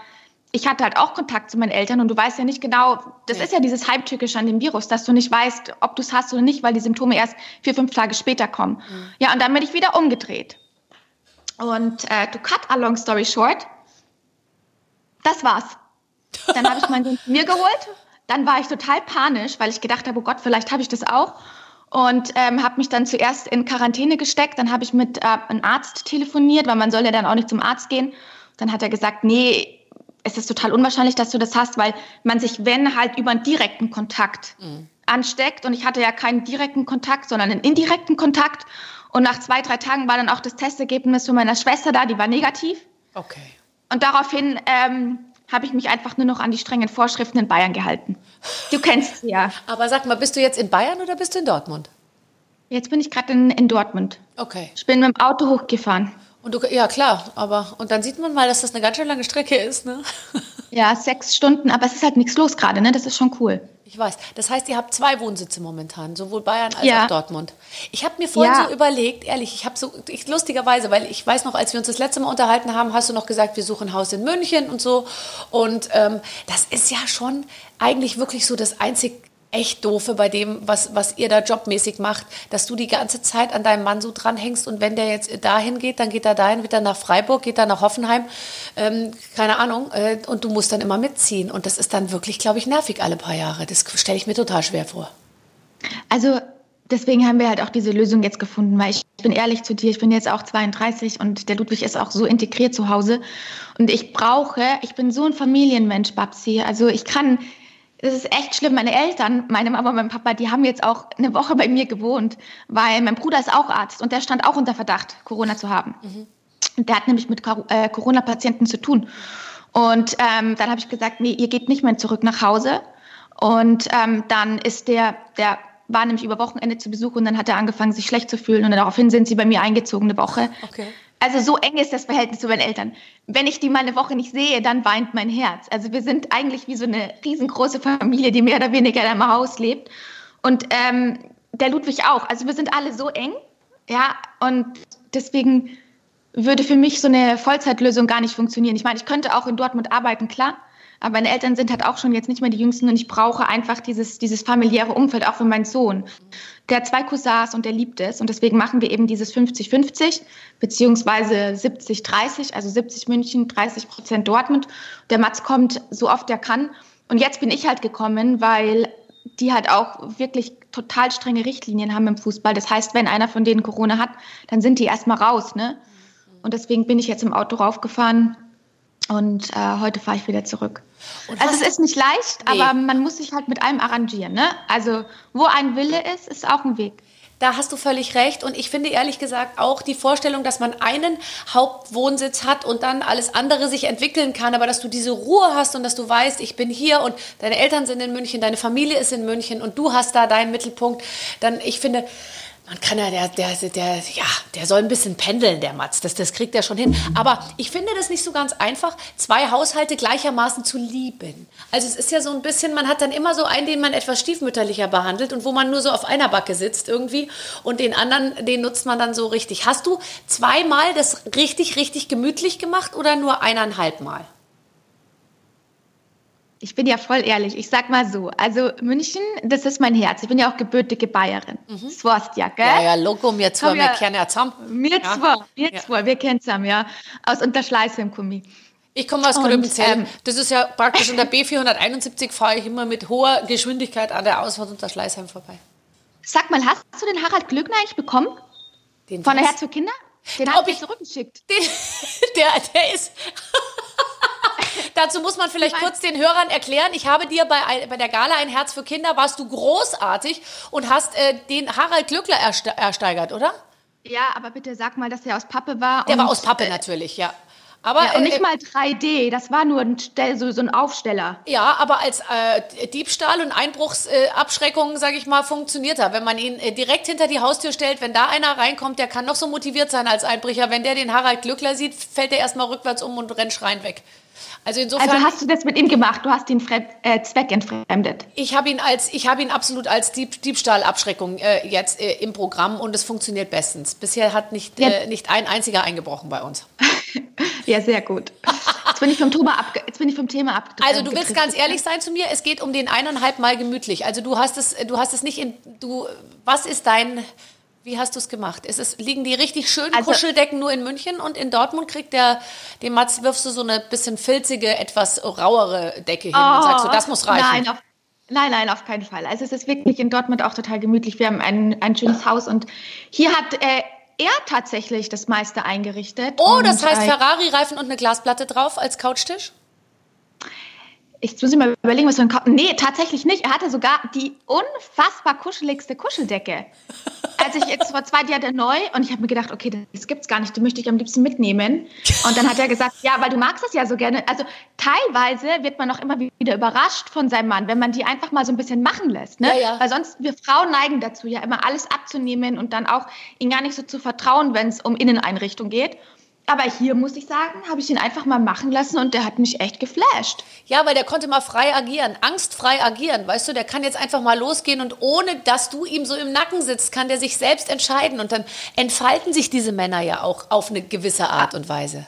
ich hatte halt auch Kontakt zu meinen Eltern und du weißt ja nicht genau, das ja. ist ja dieses Halbtückische an dem Virus, dass du nicht weißt, ob du es hast oder nicht, weil die Symptome erst vier, fünf Tage später kommen. Mhm. Ja, und dann bin ich wieder umgedreht. Und äh, to cut a long story short, das war's. Dann habe ich meinen Sohn mir geholt. Dann war ich total panisch, weil ich gedacht habe, oh Gott, vielleicht habe ich das auch und ähm, habe mich dann zuerst in Quarantäne gesteckt. Dann habe ich mit äh, einem Arzt telefoniert, weil man soll ja dann auch nicht zum Arzt gehen. Dann hat er gesagt, nee, es ist total unwahrscheinlich, dass du das hast, weil man sich, wenn, halt über einen direkten Kontakt mhm. ansteckt. Und ich hatte ja keinen direkten Kontakt, sondern einen indirekten Kontakt. Und nach zwei, drei Tagen war dann auch das Testergebnis von meiner Schwester da, die war negativ. Okay. Und daraufhin ähm, habe ich mich einfach nur noch an die strengen Vorschriften in Bayern gehalten. Du kennst sie ja. [LAUGHS] Aber sag mal, bist du jetzt in Bayern oder bist du in Dortmund? Jetzt bin ich gerade in, in Dortmund. Okay. Ich bin mit dem Auto hochgefahren. Und du, ja klar, aber und dann sieht man mal, dass das eine ganz schön lange Strecke ist, ne? [LAUGHS] Ja, sechs Stunden, aber es ist halt nichts los gerade, ne? Das ist schon cool. Ich weiß. Das heißt, ihr habt zwei Wohnsitze momentan, sowohl Bayern als ja. auch Dortmund. Ich habe mir vorhin ja. so überlegt, ehrlich, ich habe so, ich, lustigerweise, weil ich weiß noch, als wir uns das letzte Mal unterhalten haben, hast du noch gesagt, wir suchen ein Haus in München und so. Und ähm, das ist ja schon eigentlich wirklich so das einzig echt doofe bei dem, was, was ihr da jobmäßig macht, dass du die ganze Zeit an deinem Mann so dranhängst und wenn der jetzt dahin geht, dann geht er dahin, wieder nach Freiburg, geht er nach Hoffenheim, ähm, keine Ahnung, äh, und du musst dann immer mitziehen und das ist dann wirklich, glaube ich, nervig alle paar Jahre. Das stelle ich mir total schwer vor. Also deswegen haben wir halt auch diese Lösung jetzt gefunden, weil ich bin ehrlich zu dir, ich bin jetzt auch 32 und der Ludwig ist auch so integriert zu Hause und ich brauche, ich bin so ein Familienmensch, Babsi, also ich kann das ist echt schlimm. Meine Eltern, meine Mama und mein Papa, die haben jetzt auch eine Woche bei mir gewohnt, weil mein Bruder ist auch Arzt und der stand auch unter Verdacht, Corona zu haben. Mhm. Und der hat nämlich mit äh, Corona-Patienten zu tun. Und ähm, dann habe ich gesagt, nee, ihr geht nicht mehr zurück nach Hause. Und ähm, dann ist der, der war nämlich über Wochenende zu Besuch und dann hat er angefangen, sich schlecht zu fühlen. Und daraufhin sind sie bei mir eingezogen eine Woche. Okay. Also so eng ist das Verhältnis zu meinen Eltern. Wenn ich die mal eine Woche nicht sehe, dann weint mein Herz. Also wir sind eigentlich wie so eine riesengroße Familie, die mehr oder weniger in einem Haus lebt. Und ähm, der Ludwig auch. Also wir sind alle so eng. Ja, und deswegen würde für mich so eine Vollzeitlösung gar nicht funktionieren. Ich meine, ich könnte auch in Dortmund arbeiten, klar. Aber meine Eltern sind halt auch schon jetzt nicht mehr die Jüngsten und ich brauche einfach dieses, dieses familiäre Umfeld, auch für meinen Sohn. Der hat zwei Cousins und der liebt es. Und deswegen machen wir eben dieses 50-50 beziehungsweise 70-30, also 70 München, 30 Prozent Dortmund. Der Mats kommt so oft er kann. Und jetzt bin ich halt gekommen, weil die halt auch wirklich total strenge Richtlinien haben im Fußball. Das heißt, wenn einer von denen Corona hat, dann sind die erstmal raus. Ne? Und deswegen bin ich jetzt im Auto raufgefahren und äh, heute fahre ich wieder zurück. also es ist nicht leicht, nee. aber man muss sich halt mit allem arrangieren. Ne? Also wo ein Wille ist, ist auch ein Weg. Da hast du völlig recht. Und ich finde ehrlich gesagt auch die Vorstellung, dass man einen Hauptwohnsitz hat und dann alles andere sich entwickeln kann, aber dass du diese Ruhe hast und dass du weißt, ich bin hier und deine Eltern sind in München, deine Familie ist in München und du hast da deinen Mittelpunkt, dann ich finde, man kann ja, der, der, der, ja, der soll ein bisschen pendeln, der Matz. Das, das kriegt er schon hin. Aber ich finde das nicht so ganz einfach, zwei Haushalte gleichermaßen zu lieben. Also es ist ja so ein bisschen, man hat dann immer so einen, den man etwas stiefmütterlicher behandelt und wo man nur so auf einer Backe sitzt irgendwie und den anderen, den nutzt man dann so richtig. Hast du zweimal das richtig, richtig gemütlich gemacht oder nur eineinhalb Mal? Ich bin ja voll ehrlich. Ich sag mal so, also München, das ist mein Herz. Ich bin ja auch gebürtige Bayerin. Mhm. Das weißt ja, gell? Ja, ja, Logo, mir zwei, wir kennen ja zusammen. Mir ja. zwei, mir ja. zwei, wir kennen zusammen, ja. Aus Unterschleißheim komme ich. Ich komme aus Gröbenzell. Ähm, das ist ja praktisch in der B471 fahre ich immer mit hoher Geschwindigkeit an der Ausfahrt unter Schleißheim vorbei. Sag mal, hast du den Harald Glückner eigentlich bekommen? Den Von der Herz für Kinder? Den habe ich zurückgeschickt. Den, [LAUGHS] der, der ist. [LAUGHS] Dazu muss man vielleicht kurz den Hörern erklären. Ich habe dir bei, bei der Gala ein Herz für Kinder, warst du großartig und hast äh, den Harald Glückler ersteigert, oder? Ja, aber bitte sag mal, dass der aus Pappe war. Der war aus Pappe natürlich, ja. Aber, ja, und nicht äh, mal 3D, das war nur ein, so, so ein Aufsteller. Ja, aber als äh, Diebstahl und Einbruchsabschreckung, äh, sage ich mal, funktioniert er. Wenn man ihn äh, direkt hinter die Haustür stellt, wenn da einer reinkommt, der kann noch so motiviert sein als Einbrecher. Wenn der den Harald Glückler sieht, fällt er erstmal rückwärts um und rennt schreien weg. Also insofern. Also hast du das mit ihm gemacht? Du hast ihn fremd, äh, zweckentfremdet? Ich habe ihn als, ich habe ihn absolut als Dieb, Diebstahlabschreckung äh, jetzt äh, im Programm und es funktioniert bestens. Bisher hat nicht, ja. Äh, nicht ein einziger eingebrochen bei uns. [LAUGHS] ja, sehr gut. Jetzt bin ich vom Thema, abge jetzt bin ich vom Thema abgedrückt. Also du willst ganz ehrlich sein zu mir, es geht um den eineinhalb Mal gemütlich. Also du hast es, du hast es nicht in, du, was ist dein, wie hast du es gemacht? Ist es, liegen die richtig schönen also, Kuscheldecken nur in München und in Dortmund kriegt der, dem Mats wirfst du so eine bisschen filzige, etwas rauere Decke hin oh, und sagst du, das muss reichen. Nein, auf, nein, nein, auf keinen Fall. Also es ist wirklich in Dortmund auch total gemütlich. Wir haben ein, ein schönes Haus und hier hat äh, er tatsächlich das meiste eingerichtet. Oh, das heißt Ferrari-Reifen und eine Glasplatte drauf als Couchtisch? ich muss mir überlegen, was für ein Kopf. Nee, tatsächlich nicht. Er hatte sogar die unfassbar kuscheligste Kuscheldecke. [LAUGHS] Als ich jetzt vor zwei Jahren neu und ich habe mir gedacht, okay, das gibt's gar nicht, die möchte ich am liebsten mitnehmen. Und dann hat er gesagt, ja, weil du magst es ja so gerne. Also teilweise wird man auch immer wieder überrascht von seinem Mann, wenn man die einfach mal so ein bisschen machen lässt. Ne? Ja, ja. Weil sonst, wir Frauen neigen dazu, ja immer alles abzunehmen und dann auch ihnen gar nicht so zu vertrauen, wenn es um Inneneinrichtung geht. Aber hier muss ich sagen, habe ich ihn einfach mal machen lassen und der hat mich echt geflasht. Ja, weil der konnte mal frei agieren, angstfrei agieren. Weißt du, der kann jetzt einfach mal losgehen und ohne dass du ihm so im Nacken sitzt, kann der sich selbst entscheiden. Und dann entfalten sich diese Männer ja auch auf eine gewisse Art und Weise.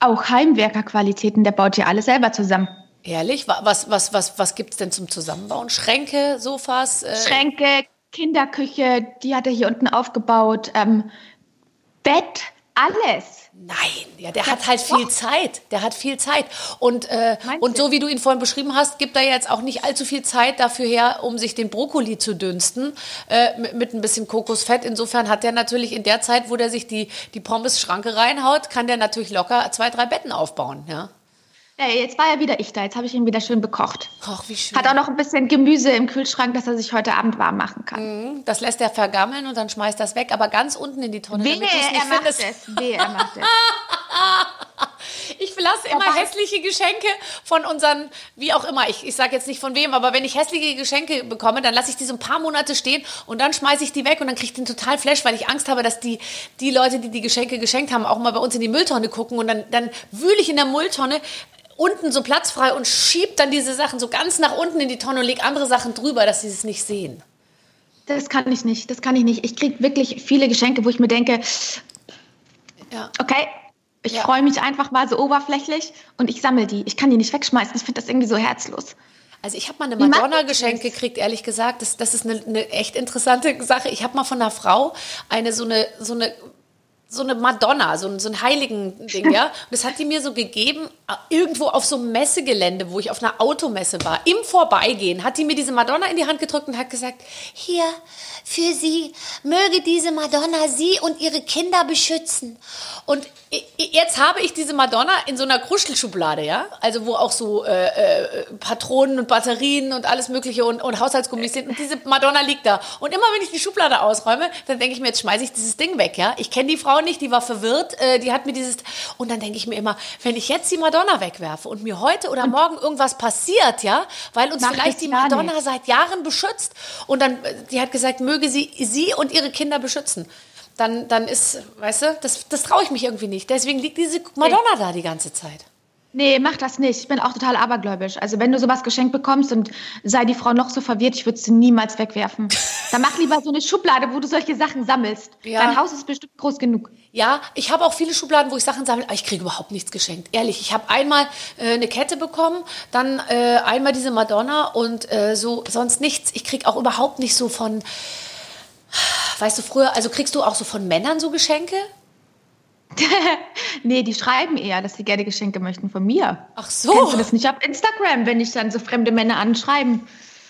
Auch Heimwerkerqualitäten, der baut hier alles selber zusammen. Ehrlich? Was, was, was, was gibt es denn zum Zusammenbauen? Schränke, Sofas? Äh Schränke, Kinderküche, die hat er hier unten aufgebaut. Ähm, Bett, alles. Nein, ja, der ja, hat halt viel Zeit. Der hat viel Zeit. Und, äh, und so wie du ihn vorhin beschrieben hast, gibt er jetzt auch nicht allzu viel Zeit dafür her, um sich den Brokkoli zu dünsten äh, mit, mit, ein bisschen Kokosfett. Insofern hat er natürlich in der Zeit, wo der sich die, die Pommes-Schranke reinhaut, kann der natürlich locker zwei, drei Betten aufbauen. Ja. Ja, jetzt war ja wieder ich da. Jetzt habe ich ihn wieder schön bekocht. Ach, wie schön. Hat auch noch ein bisschen Gemüse im Kühlschrank, dass er sich heute Abend warm machen kann. Mhm, das lässt er vergammeln und dann schmeißt das weg, aber ganz unten in die Tonne. Wehe, er macht findest. es. Wehe, er macht es. [LAUGHS] Ich verlasse immer hässliche Geschenke von unseren, wie auch immer, ich, ich sage jetzt nicht von wem, aber wenn ich hässliche Geschenke bekomme, dann lasse ich die so ein paar Monate stehen und dann schmeiße ich die weg und dann kriege ich den total Flash, weil ich Angst habe, dass die, die Leute, die die Geschenke geschenkt haben, auch mal bei uns in die Mülltonne gucken und dann, dann wühle ich in der Mülltonne unten so Platz frei und schiebt dann diese Sachen so ganz nach unten in die Tonne und legt andere Sachen drüber, dass sie es nicht sehen. Das kann ich nicht, das kann ich nicht. Ich kriege wirklich viele Geschenke, wo ich mir denke, ja. okay, ich ja. freue mich einfach mal so oberflächlich und ich sammle die. Ich kann die nicht wegschmeißen. Ich finde das irgendwie so herzlos. Also ich habe mal eine Madonna geschenkt gekriegt, ehrlich gesagt. Das, das ist eine, eine echt interessante Sache. Ich habe mal von einer Frau eine so eine so eine so eine Madonna, so ein, so ein heiligen Ding, ja. Und das hat die mir so gegeben, irgendwo auf so einem Messegelände, wo ich auf einer Automesse war. Im Vorbeigehen hat die mir diese Madonna in die Hand gedrückt und hat gesagt, hier, für Sie, möge diese Madonna Sie und Ihre Kinder beschützen. Und jetzt habe ich diese Madonna in so einer Kruschelschublade, ja, also wo auch so äh, äh, Patronen und Batterien und alles Mögliche und, und Haushaltsgummis sind. Und diese Madonna liegt da. Und immer wenn ich die Schublade ausräume, dann denke ich mir, jetzt schmeiße ich dieses Ding weg, ja. Ich kenne die Frau nicht, die war verwirrt, äh, die hat mir dieses. Und dann denke ich mir immer, wenn ich jetzt die Madonna wegwerfe und mir heute oder morgen irgendwas passiert, ja, weil uns Mach vielleicht die Madonna nicht. seit Jahren beschützt und dann, äh, die hat gesagt, möge sie sie und ihre Kinder beschützen dann, dann ist, weißt du, das, das traue ich mich irgendwie nicht. Deswegen liegt diese Madonna da die ganze Zeit. Nee, mach das nicht. Ich bin auch total abergläubisch. Also wenn du sowas geschenkt bekommst und sei die Frau noch so verwirrt, ich würde sie niemals wegwerfen. Dann mach lieber so eine Schublade, wo du solche Sachen sammelst. Ja. Dein Haus ist bestimmt groß genug. Ja, ich habe auch viele Schubladen, wo ich Sachen sammle, aber ich kriege überhaupt nichts geschenkt. Ehrlich, ich habe einmal äh, eine Kette bekommen, dann äh, einmal diese Madonna und äh, so sonst nichts. Ich kriege auch überhaupt nicht so von Weißt du, früher, also kriegst du auch so von Männern so Geschenke? [LAUGHS] nee, die schreiben eher, dass sie gerne Geschenke möchten von mir. Ach so. Kennst du das nicht auf Instagram, wenn ich dann so fremde Männer anschreiben?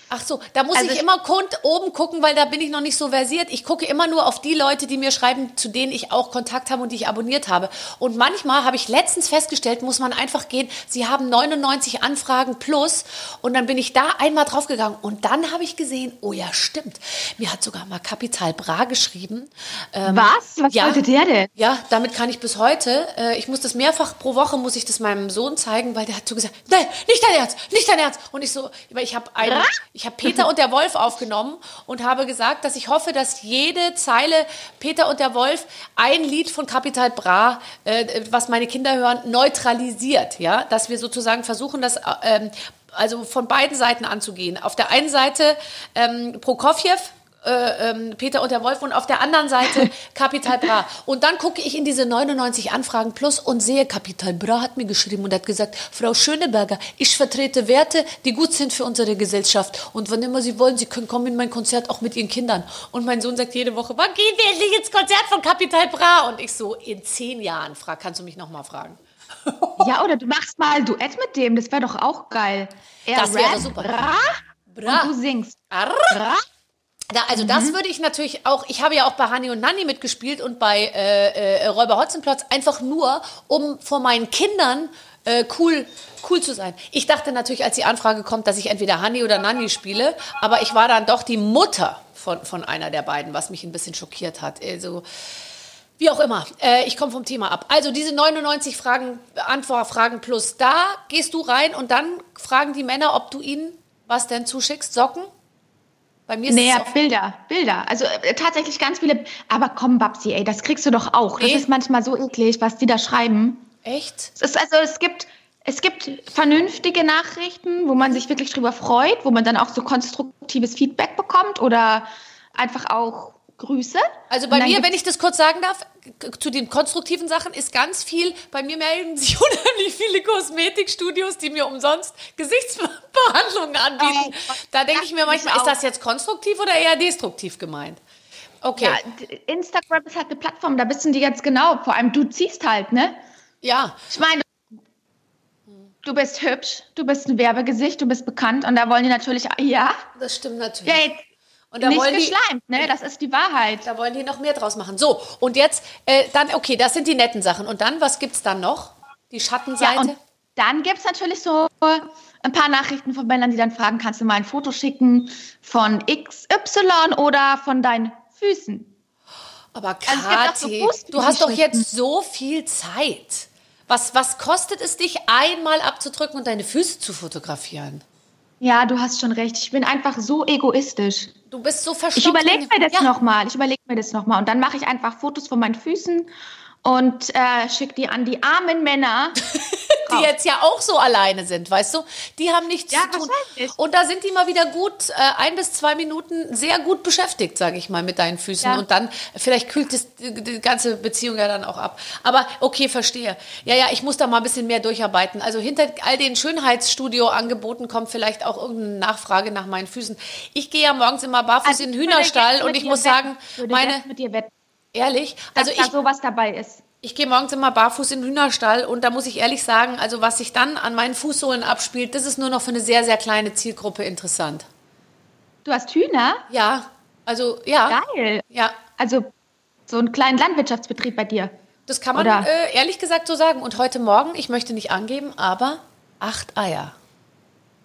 Ach so, da muss also ich, ich immer oben gucken, weil da bin ich noch nicht so versiert. Ich gucke immer nur auf die Leute, die mir schreiben, zu denen ich auch Kontakt habe und die ich abonniert habe. Und manchmal habe ich letztens festgestellt, muss man einfach gehen, sie haben 99 Anfragen plus und dann bin ich da einmal draufgegangen und dann habe ich gesehen, oh ja, stimmt. Mir hat sogar mal Kapital Bra geschrieben. Ähm, Was? Was ja, wollte der denn? Ja, damit kann ich bis heute, äh, ich muss das mehrfach pro Woche, muss ich das meinem Sohn zeigen, weil der hat so gesagt, nein, nicht dein Ernst, nicht dein Ernst. Und ich so, weil ich habe einen... Ich habe Peter und der Wolf aufgenommen und habe gesagt, dass ich hoffe, dass jede Zeile Peter und der Wolf ein Lied von Capital Bra, äh, was meine Kinder hören, neutralisiert. Ja, dass wir sozusagen versuchen, das äh, also von beiden Seiten anzugehen. Auf der einen Seite ähm, Prokofjew, äh, ähm, Peter und der Wolf und auf der anderen Seite [LAUGHS] Capital Bra. Und dann gucke ich in diese 99 Anfragen plus und sehe, Capital Bra hat mir geschrieben und hat gesagt, Frau Schöneberger, ich vertrete Werte, die gut sind für unsere Gesellschaft. Und wann immer Sie wollen, Sie können kommen in mein Konzert auch mit Ihren Kindern. Und mein Sohn sagt jede Woche, wann gehen wir endlich ins Konzert von Capital Bra? Und ich so, in zehn Jahren, frag, kannst du mich nochmal fragen? ja, oder du machst mal Duett mit dem, das wäre doch auch geil. Er das wäre super. Bra, Bra. Und du singst. Bra. Da, also mhm. das würde ich natürlich auch, ich habe ja auch bei Hani und Nanni mitgespielt und bei äh, äh, Räuber Hotzenplotz, einfach nur, um vor meinen Kindern äh, cool, cool zu sein. Ich dachte natürlich, als die Anfrage kommt, dass ich entweder Hani oder Nanni spiele, aber ich war dann doch die Mutter von, von einer der beiden, was mich ein bisschen schockiert hat. Also, wie auch immer, äh, ich komme vom Thema ab. Also diese 99 Fragen, Antwortfragen plus, da gehst du rein und dann fragen die Männer, ob du ihnen was denn zuschickst, Socken? Bei mir ist Nee, es Bilder, Bilder. Also äh, tatsächlich ganz viele. Aber komm, Babsi, ey, das kriegst du doch auch. Nee. Das ist manchmal so eklig, was die da schreiben. echt? Es ist also, es gibt, es gibt vernünftige Nachrichten, wo man sich wirklich drüber freut, wo man dann auch so konstruktives Feedback bekommt oder einfach auch Grüße. Also bei mir, wenn ich das kurz sagen darf, zu den konstruktiven Sachen ist ganz viel, bei mir melden [LAUGHS] sich unheimlich viele Kosmetikstudios, die mir umsonst Gesichtsbehandlungen anbieten. Oh, Da denke ich mir manchmal, ist ist das jetzt konstruktiv oder eher destruktiv gemeint? Okay. Ja, Instagram ist halt eine Plattform, da wissen die ganz genau. Vor allem du ziehst halt, ne? Ja, Ich meine, du bist hübsch, du bist ein Werbegesicht, du bist bekannt und da wollen die natürlich, ja, das stimmt natürlich. ja jetzt Und da nicht wollen die, geschleimt, ne? Das ist die Wahrheit. da wollen die noch mehr draus machen. So, und jetzt, äh, dann, okay, das sind die netten Sachen. Und dann, was gibt's dann noch? Die Schattenseite? Ja, und dann gibt es natürlich so ein paar Nachrichten von Männern, die dann fragen, kannst du mal ein Foto schicken von XY oder von deinen Füßen? Aber Also es gibt auch so Kathi, du hast doch jetzt so viel Zeit. Was, was kostet es dich, einmal abzudrücken und deine Füße zu fotografieren? Ja, du hast schon recht. Ich bin einfach so egoistisch. Du bist so Ich verstockt. überlege mir das ja. nochmal. Ich überlege mir das nochmal. Und dann mache ich einfach Fotos von meinen Füßen und äh, schicke die an die armen Männer. [LAUGHS] Die jetzt ja auch so alleine sind, weißt du? Die haben nichts Ja, zu tun. Und da sind die mal wieder gut, äh, ein bis zwei Minuten sehr gut beschäftigt, sage ich mal, mit deinen Füßen. Ja. Und dann, vielleicht kühlt das, die, die ganze Beziehung ja dann auch ab. Aber okay, verstehe. Ja, ja, ich muss da mal ein bisschen mehr durcharbeiten. Also hinter all den Schönheitsstudio-Angeboten kommt vielleicht auch irgendeine Nachfrage nach meinen Füßen. Ich gehe ja morgens immer barfuß Also in den Hühnerstall und ich muss sagen, meine, jetzt mit dir wetten, ehrlich, dass also da ich, sowas dabei ist. Ich gehe morgens immer barfuß in den Hühnerstall und da muss ich ehrlich sagen, also was sich dann an meinen Fußsohlen abspielt, das ist nur noch für eine sehr, sehr kleine Zielgruppe interessant. Du hast Hühner? Ja, also ja. Geil. Ja, Also so einen kleinen Landwirtschaftsbetrieb bei dir. das kann man äh, ehrlich gesagt so sagen. Und heute Morgen, ich möchte nicht angeben, aber acht Eier.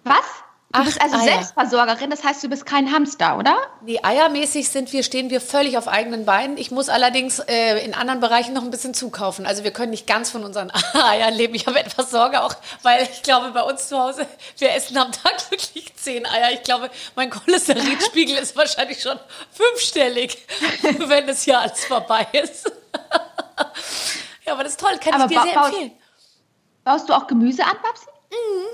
Was? Du Acht bist also Eier. Selbstversorgerin, das heißt, du bist kein Hamster, oder? Nee, eiermäßig sind wir, stehen wir völlig auf eigenen Beinen. Ich muss allerdings äh, in anderen Bereichen noch ein bisschen zukaufen. Also wir können nicht ganz von unseren [LAUGHS] Eiern leben. Ich habe etwas Sorge auch, weil ich glaube, bei uns zu Hause, wir essen am Tag wirklich zehn Eier. Ich glaube, mein Cholesterinspiegel ist wahrscheinlich schon fünfstellig, [LAUGHS] wenn das hier alles vorbei ist. [LAUGHS] ja, aber das ist toll, kann Aber ich dir sehr empfehlen. Baust du auch Gemüse an, Babsi?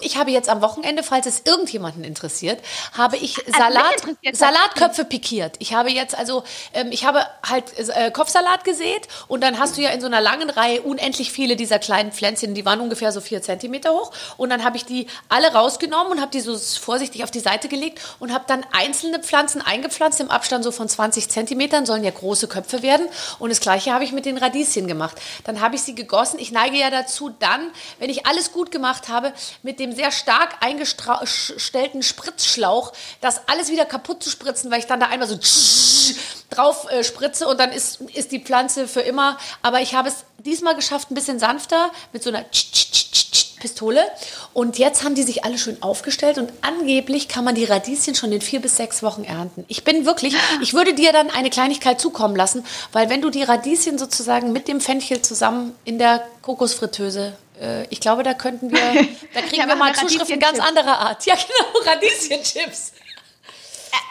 Ich habe jetzt am Wochenende, falls es irgendjemanden interessiert, habe ich mich Salat. Salatköpfe pikiert. Ich habe jetzt also, ähm, ich habe halt äh, Kopfsalat gesät und dann hast du ja in so einer langen Reihe unendlich viele dieser kleinen Pflänzchen, die waren ungefähr so vier Zentimeter hoch und dann habe ich die alle rausgenommen und habe die so vorsichtig auf die Seite gelegt und habe dann einzelne Pflanzen eingepflanzt im Abstand so von 20 Zentimetern, sollen ja große Köpfe werden und das gleiche habe ich mit den Radieschen gemacht. Dann habe ich sie gegossen. Ich neige ja dazu dann, wenn ich alles gut gemacht habe, mit dem sehr stark eingestellten Spritzschlauch, das alles wieder kaputt zu spritzen, weil ich dann da einmal so drauf äh, spritze und dann ist, ist die Pflanze für immer. Aber ich habe es diesmal geschafft, ein bisschen sanfter mit so einer Pistole. Und jetzt haben die sich alle schön aufgestellt und angeblich kann man die Radieschen schon in vier bis sechs Wochen ernten. Ich bin wirklich, ich würde dir dann eine Kleinigkeit zukommen lassen, weil wenn du die Radieschen sozusagen mit dem Fenchel zusammen in der Kokosfritteuse ich glaube, da könnten wir, [LAUGHS] da kriegen wir mal Zuschriften ganz anderer Art. [LAUGHS] Ja, genau, Radieschenchips.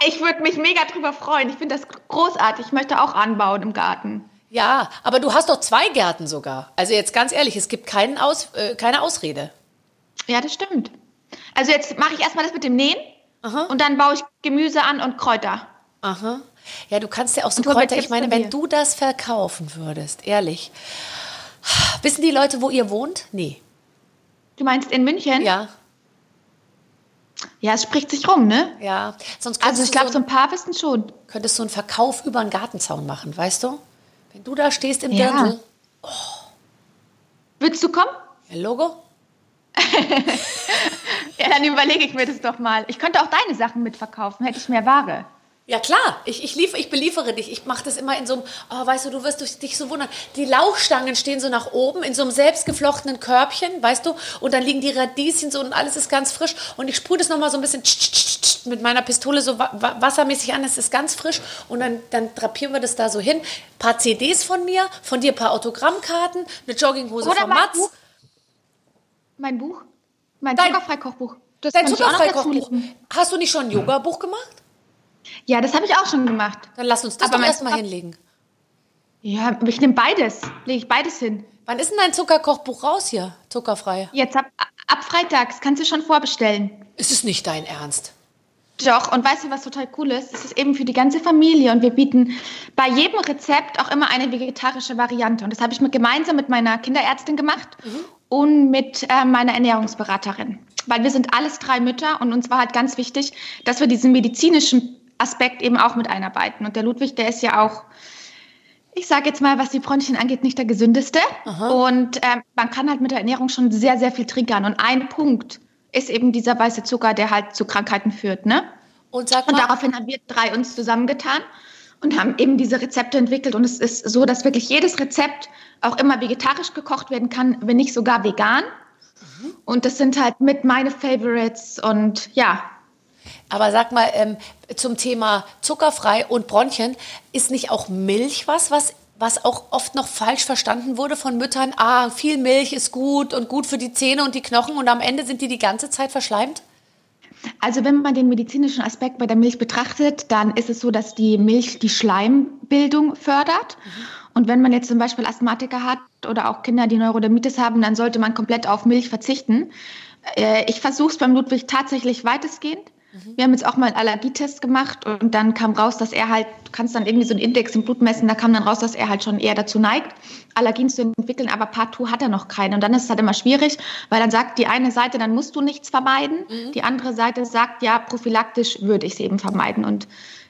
Ich würde mich mega drüber freuen. Ich finde das großartig. Ich möchte auch anbauen im Garten. Ja, aber du hast doch zwei Gärten sogar. Also jetzt ganz ehrlich, es gibt keinen Aus, äh, keine Ausrede. Ja, das stimmt. Also jetzt mache ich erstmal das mit dem Nähen und dann baue ich Gemüse an und Kräuter. Aha. Ja, du kannst ja auch so Kräuter. Ich meine, wenn du das verkaufen würdest, ehrlich. Wissen die Leute, wo ihr wohnt? Nee. Du meinst in München? Ja, Ja, es spricht sich rum, ne? ja. Sonst Also ich glaube, du so so, ein paar wissen schon. könntest so einen Verkauf über einen Gartenzaun machen, weißt du? Wenn du da stehst im Ja. Dirndl, Willst du kommen? ja, Logo? [LAUGHS] Ja, dann überlege ich mir das doch mal. Ich könnte auch deine Sachen mitverkaufen, hätte ich mehr Ware. Ja klar, ich, ich, lief, ich beliefere dich. Ich mache das immer in so einem, oh, weißt du, du wirst dich- dich so wundern. Die Lauchstangen stehen so nach oben in so einem selbstgeflochtenen Körbchen, weißt du, und dann liegen die Radieschen so und alles ist ganz frisch. Und ich sprühe das nochmal so ein bisschen mit meiner Pistole so wa wa- wassermäßig an, es ist ganz frisch. Und dann, dann drapieren wir das da so hin. Ein paar CDs von mir, von dir ein paar Autogrammkarten, eine Jogginghose Oder von mein Mats. Buch. Mein Buch? Mein Zuckerfrei-Kochbuch. Das Dein Zuckerfrei-Kochbuch. Hast du nicht schon ein Yoga-Buch gemacht? Ja, das habe ich auch schon gemacht. Dann lass uns das Aber doch erstmal hinlegen. Ja, aber ich nehme beides. Lege ich beides hin. Wann ist denn dein Zuckerkochbuch raus hier? Zuckerfrei. Jetzt ab, ab freitags kannst du schon vorbestellen. Ist es nicht dein Ernst? Doch, und weißt du, was total cool ist? Es ist eben für die ganze Familie und wir bieten bei jedem Rezept auch immer eine vegetarische Variante. Und das habe ich mit, gemeinsam mit meiner Kinderärztin gemacht und mit äh, meiner Ernährungsberaterin. Weil wir sind alles drei Mütter und uns war halt ganz wichtig, dass wir diesen medizinischen Aspekt eben auch mit einarbeiten. Und der Ludwig, der ist ja auch, ich sage jetzt mal, was die Bronchien angeht, nicht der gesündeste. Und ähm, man kann halt mit der Ernährung schon sehr, sehr viel triggern. Und ein Punkt ist eben dieser weiße Zucker, der halt zu Krankheiten führt. Ne? Und sag Und mal, daraufhin haben wir drei uns zusammengetan und haben eben diese Rezepte entwickelt. Und es ist so, dass wirklich jedes Rezept auch immer vegetarisch gekocht werden kann, wenn nicht sogar vegan. Und das sind halt mit meine Favorites und ja. Aber sag mal, ähm, zum Thema zuckerfrei und Bronchien, ist nicht auch Milch was, was, was auch oft noch falsch verstanden wurde von Müttern? Ah, viel Milch ist gut und gut für die Zähne und die Knochen und am Ende sind die die ganze Zeit verschleimt? Also wenn man den medizinischen Aspekt bei der Milch betrachtet, dann ist es so, dass die Milch die Schleimbildung fördert. Und wenn man jetzt zum Beispiel Asthmatiker hat oder auch Kinder, die Neurodermitis haben, dann sollte man komplett auf Milch verzichten. Äh, Ich versuche es beim Ludwig tatsächlich weitestgehend. Wir haben jetzt auch mal einen Allergietest gemacht und dann kam raus, dass er halt, du kannst dann irgendwie so einen Index im Blut messen, da kam dann raus, dass er halt schon eher dazu neigt, Allergien zu entwickeln, aber partout hat er noch keine. Und dann ist es halt immer schwierig, weil dann sagt die eine Seite, dann musst du nichts vermeiden, die andere Seite sagt, ja, prophylaktisch würde ich es eben vermeiden. Und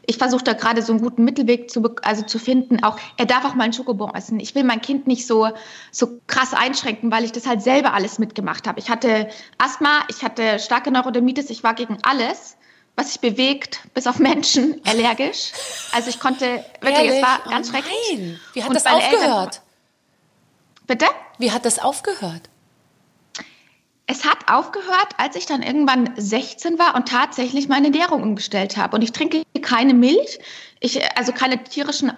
ich versuche da gerade so einen guten Mittelweg zu, also zu finden. Auch er darf auch mal einen Schokobon essen. Ich will mein Kind nicht so, so krass einschränken, weil ich das halt selber alles mitgemacht habe. Ich hatte Asthma, ich hatte starke Neurodermitis, ich war gegen alles, was sich bewegt, bis auf Menschen, allergisch. Also ich konnte wirklich, Ehrlich? es war Oh ganz schrecklich. Nein. Wie hat Und das meine Eltern- aufgehört? Bitte? Wie hat das aufgehört? Es hat aufgehört, als ich dann irgendwann 16 war und tatsächlich meine Ernährung umgestellt habe. Und ich trinke keine Milch, ich, also keine tierischen